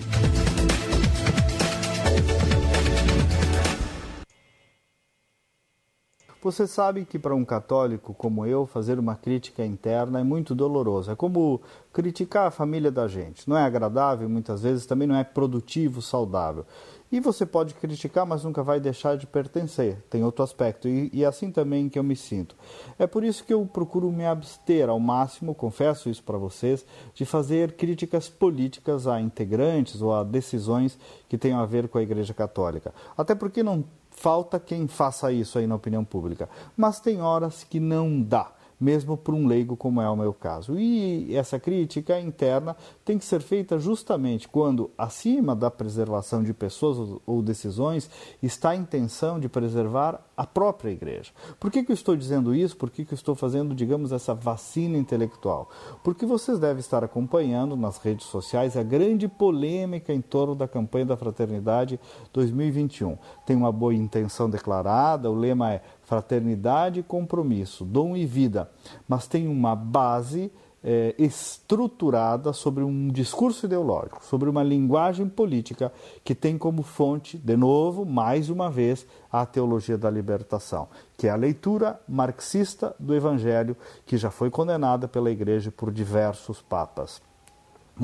Você sabe que para um católico como eu, fazer uma crítica interna é muito doloroso. É como criticar a família da gente. Não é agradável, muitas vezes também não é produtivo, saudável. E você pode criticar, mas nunca vai deixar de pertencer. Tem outro aspecto. E, e, assim também que eu me sinto. É por isso que eu procuro me abster ao máximo, confesso isso para vocês, de fazer críticas políticas a integrantes ou a decisões que tenham a ver com a Igreja Católica. Até porque não falta quem faça isso aí na opinião pública. Mas tem horas que não dá mesmo para um leigo como é o meu caso. E essa crítica interna tem que ser feita justamente quando, acima da preservação de pessoas ou decisões, está a intenção de preservar a própria igreja. Por que, que eu estou dizendo isso? Por que, que eu estou fazendo, digamos, essa vacina intelectual? Porque vocês devem estar acompanhando nas redes sociais a grande polêmica em torno da campanha da Fraternidade 2021. Tem uma boa intenção declarada, o lema é fraternidade, compromisso, dom e vida, mas tem uma base é, estruturada sobre um discurso ideológico, sobre uma linguagem política que tem como fonte, de novo, mais uma vez, a teologia da libertação, que é a leitura marxista do Evangelho, que já foi condenada pela Igreja por diversos papas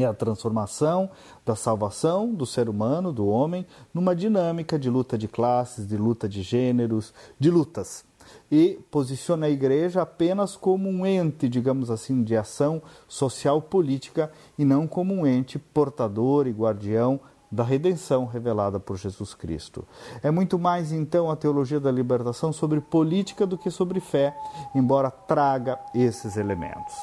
é a transformação da salvação do ser humano, do homem, numa dinâmica de luta de classes, de luta de gêneros, de lutas. E posiciona a igreja apenas como um ente, digamos assim, de ação social política e não como um ente portador e guardião da redenção revelada por Jesus Cristo. É muito mais então a teologia da libertação sobre política do que sobre fé, embora traga esses elementos.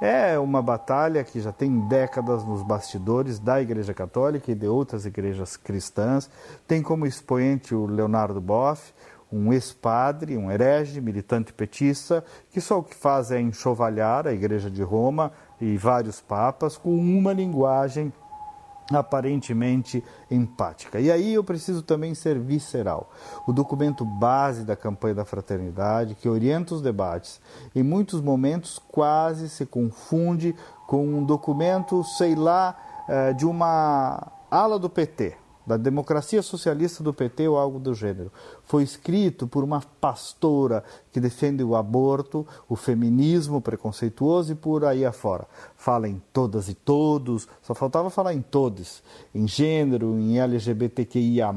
É uma batalha que já tem décadas nos bastidores da Igreja Católica e de outras igrejas cristãs. Tem como expoente o Leonardo Boff, um ex-padre, um herege, militante petista, que só o que faz é enxovalhar a Igreja de Roma e vários papas com uma linguagem aparentemente empática. E aí eu preciso também ser visceral. O documento base da campanha da fraternidade, que orienta os debates, em muitos momentos quase se confunde com um documento, sei lá, eh, de uma ala do PT da democracia socialista do PT ou algo do gênero. Foi escrito por uma pastora que defende o aborto, o feminismo preconceituoso e por aí afora. Fala em todas e todos, só faltava falar em todos, em gênero, em LGBTQIA,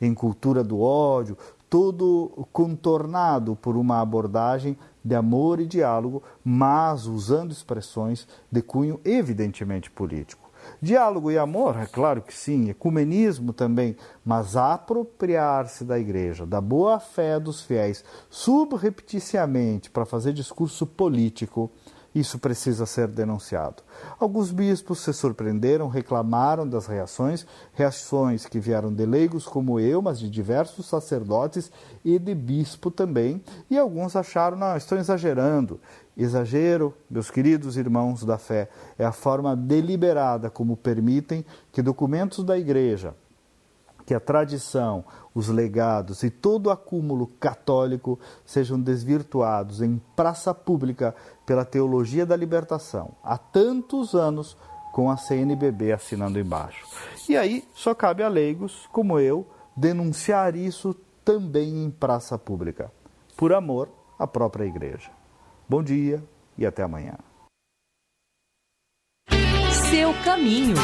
em cultura do ódio, todo contornado por uma abordagem de amor e diálogo, mas usando expressões de cunho evidentemente político. Diálogo e amor, é claro que sim, ecumenismo também, mas apropriar-se da igreja, da boa fé dos fiéis, subrepticiamente para fazer discurso político, isso precisa ser denunciado. Alguns bispos se surpreenderam, reclamaram das reações, reações que vieram de leigos como eu, mas de diversos sacerdotes e de bispo também, e alguns acharam, não, estão exagerando. Exagero, meus queridos irmãos da fé, é a forma deliberada como permitem que documentos da igreja, que a tradição, os legados e todo o acúmulo católico sejam desvirtuados em praça pública pela teologia da libertação, há tantos anos com a CNBB assinando embaixo. E aí só cabe a leigos, como eu, denunciar isso também em praça pública, por amor à própria igreja. Bom dia e até amanhã. Seu caminho.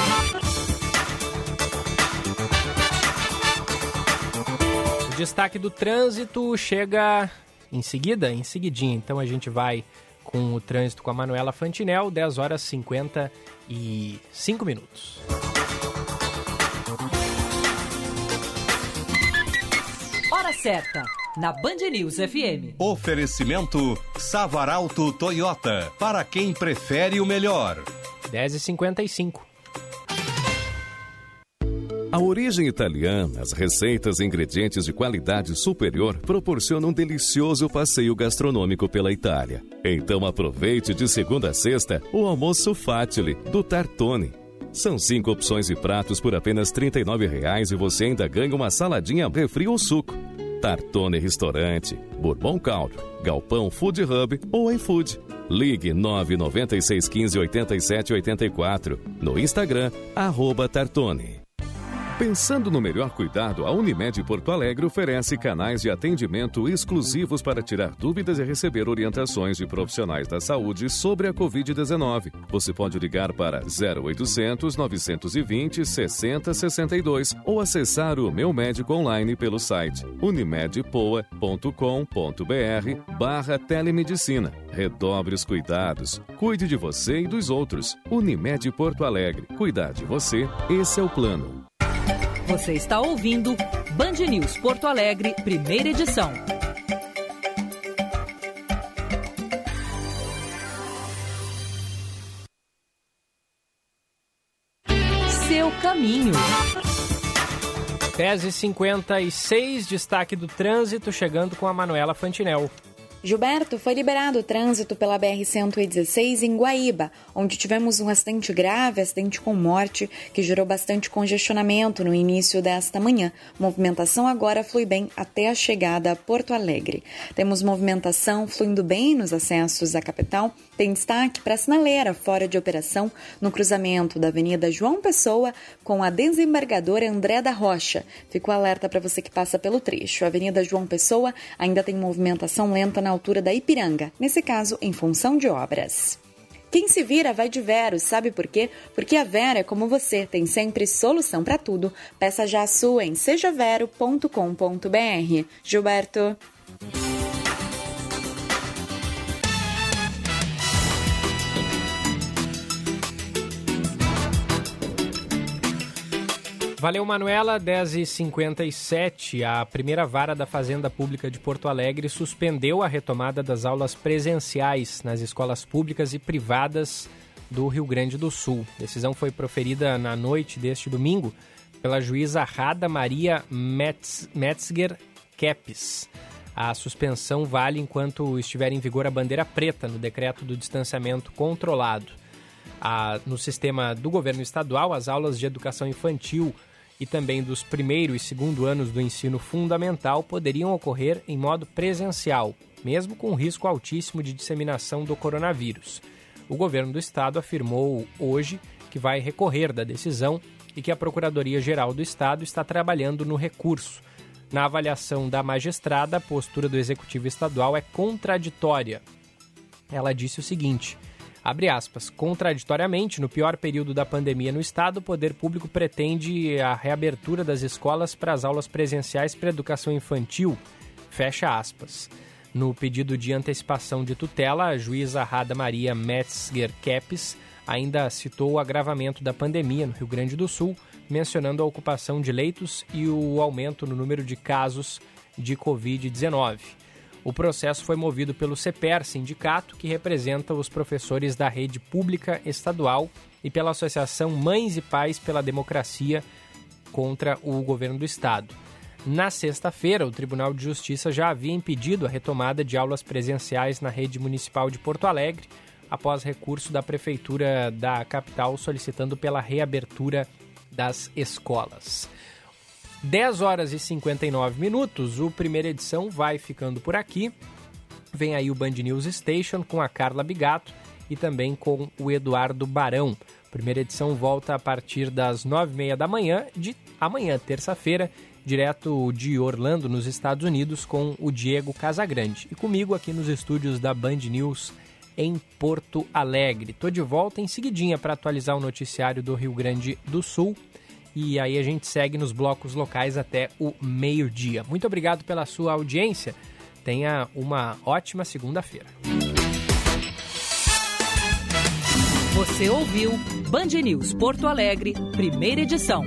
O destaque do trânsito chega em seguida, em seguidinha. Então a gente vai com o trânsito com a Manuela Fantinel, 10 horas 55 minutos. Hora certa, na Band News FM. Oferecimento Savaralto Toyota, para quem prefere o melhor. 10h55. A origem italiana, as receitas e ingredientes de qualidade superior proporcionam um delicioso passeio gastronômico pela Itália. Então aproveite de segunda a sexta o almoço Fatile, do Tartone. São cinco opções de pratos por apenas R$ 39,00 e você ainda ganha uma saladinha, refri ou suco. Tartone Restaurante, Bourbon Country, Galpão Food Hub ou iFood. Ligue 99615 8784 no Instagram, arroba Tartone. Pensando no melhor cuidado, a Unimed Porto Alegre oferece canais de atendimento exclusivos para tirar dúvidas e receber orientações de profissionais da saúde sobre a Covid-19. Você pode ligar para 0800 920 6062 ou acessar o Meu Médico online pelo site unimedpoa.com.br barra telemedicina. Redobre os cuidados. Cuide de você e dos outros. Unimed Porto Alegre. Cuidar de você, esse é o plano. Você está ouvindo Band News Porto Alegre, primeira edição. Seu caminho. 10h56, destaque do trânsito, chegando com a Manuela Fantinel. Gilberto, foi liberado o trânsito pela BR-116 em Guaíba, onde tivemos um acidente grave, acidente com morte, que gerou bastante congestionamento no início desta manhã. Movimentação agora flui bem até a chegada a Porto Alegre. Temos movimentação fluindo bem nos acessos à capital. Tem destaque para a sinaleira fora de operação no cruzamento da Avenida João Pessoa com a desembargadora André da Rocha. Fico alerta para você que passa pelo trecho. A Avenida João Pessoa ainda tem movimentação lenta na altura da Ipiranga, nesse caso em função de obras. Quem se vira vai de Vero, sabe por quê? Porque a Vera é como você, tem sempre solução para tudo. Peça já a sua em sejavero.com.br. Gilberto. Valeu, Manuela. 10h57. A primeira vara da Fazenda Pública de Porto Alegre suspendeu a retomada das aulas presenciais nas escolas públicas e privadas do Rio Grande do Sul. A decisão foi proferida na noite deste domingo pela juíza Rada Maria Metz, Metzger Kepes. A suspensão vale enquanto estiver em vigor a bandeira preta no decreto do distanciamento controlado. A, no sistema do governo estadual, as aulas de educação infantil e também dos primeiro e segundo anos do ensino fundamental poderiam ocorrer em modo presencial, mesmo com risco altíssimo de disseminação do coronavírus. O governo do estado afirmou hoje que vai recorrer da decisão e que a Procuradoria-Geral do Estado está trabalhando no recurso. Na avaliação da magistrada, a postura do executivo estadual é contraditória. Ela disse o seguinte: abre aspas, contraditoriamente, no pior período da pandemia no estado, o poder público pretende a reabertura das escolas para as aulas presenciais para educação infantil, fecha aspas. No pedido de antecipação de tutela, a juíza Rada Maria Metzger Kepes ainda citou o agravamento da pandemia no Rio Grande do Sul, mencionando a ocupação de leitos e o aumento no número de casos de Covid-19. O processo foi movido pelo CEPER, sindicato que representa os professores da rede pública estadual, e pela Associação Mães e Pais pela Democracia contra o governo do estado. Na sexta-feira, o Tribunal de Justiça já havia impedido a retomada de aulas presenciais na rede municipal de Porto Alegre, após recurso da Prefeitura da capital solicitando pela reabertura das escolas. 10 horas e 59 minutos, o primeira edição vai ficando por aqui. Vem aí o Band News Station com a Carla Bigato e também com o Eduardo Barão. primeira edição volta a partir das 9h30 da manhã de amanhã, terça-feira, direto de Orlando, nos Estados Unidos, com o Diego Casagrande. E comigo aqui nos estúdios da Band News em Porto Alegre. Tô de volta em seguidinha para atualizar o noticiário do Rio Grande do Sul. E aí a gente segue nos blocos locais até o meio-dia. Muito obrigado pela sua audiência. Tenha uma ótima segunda-feira. Você ouviu Band News Porto Alegre, primeira edição.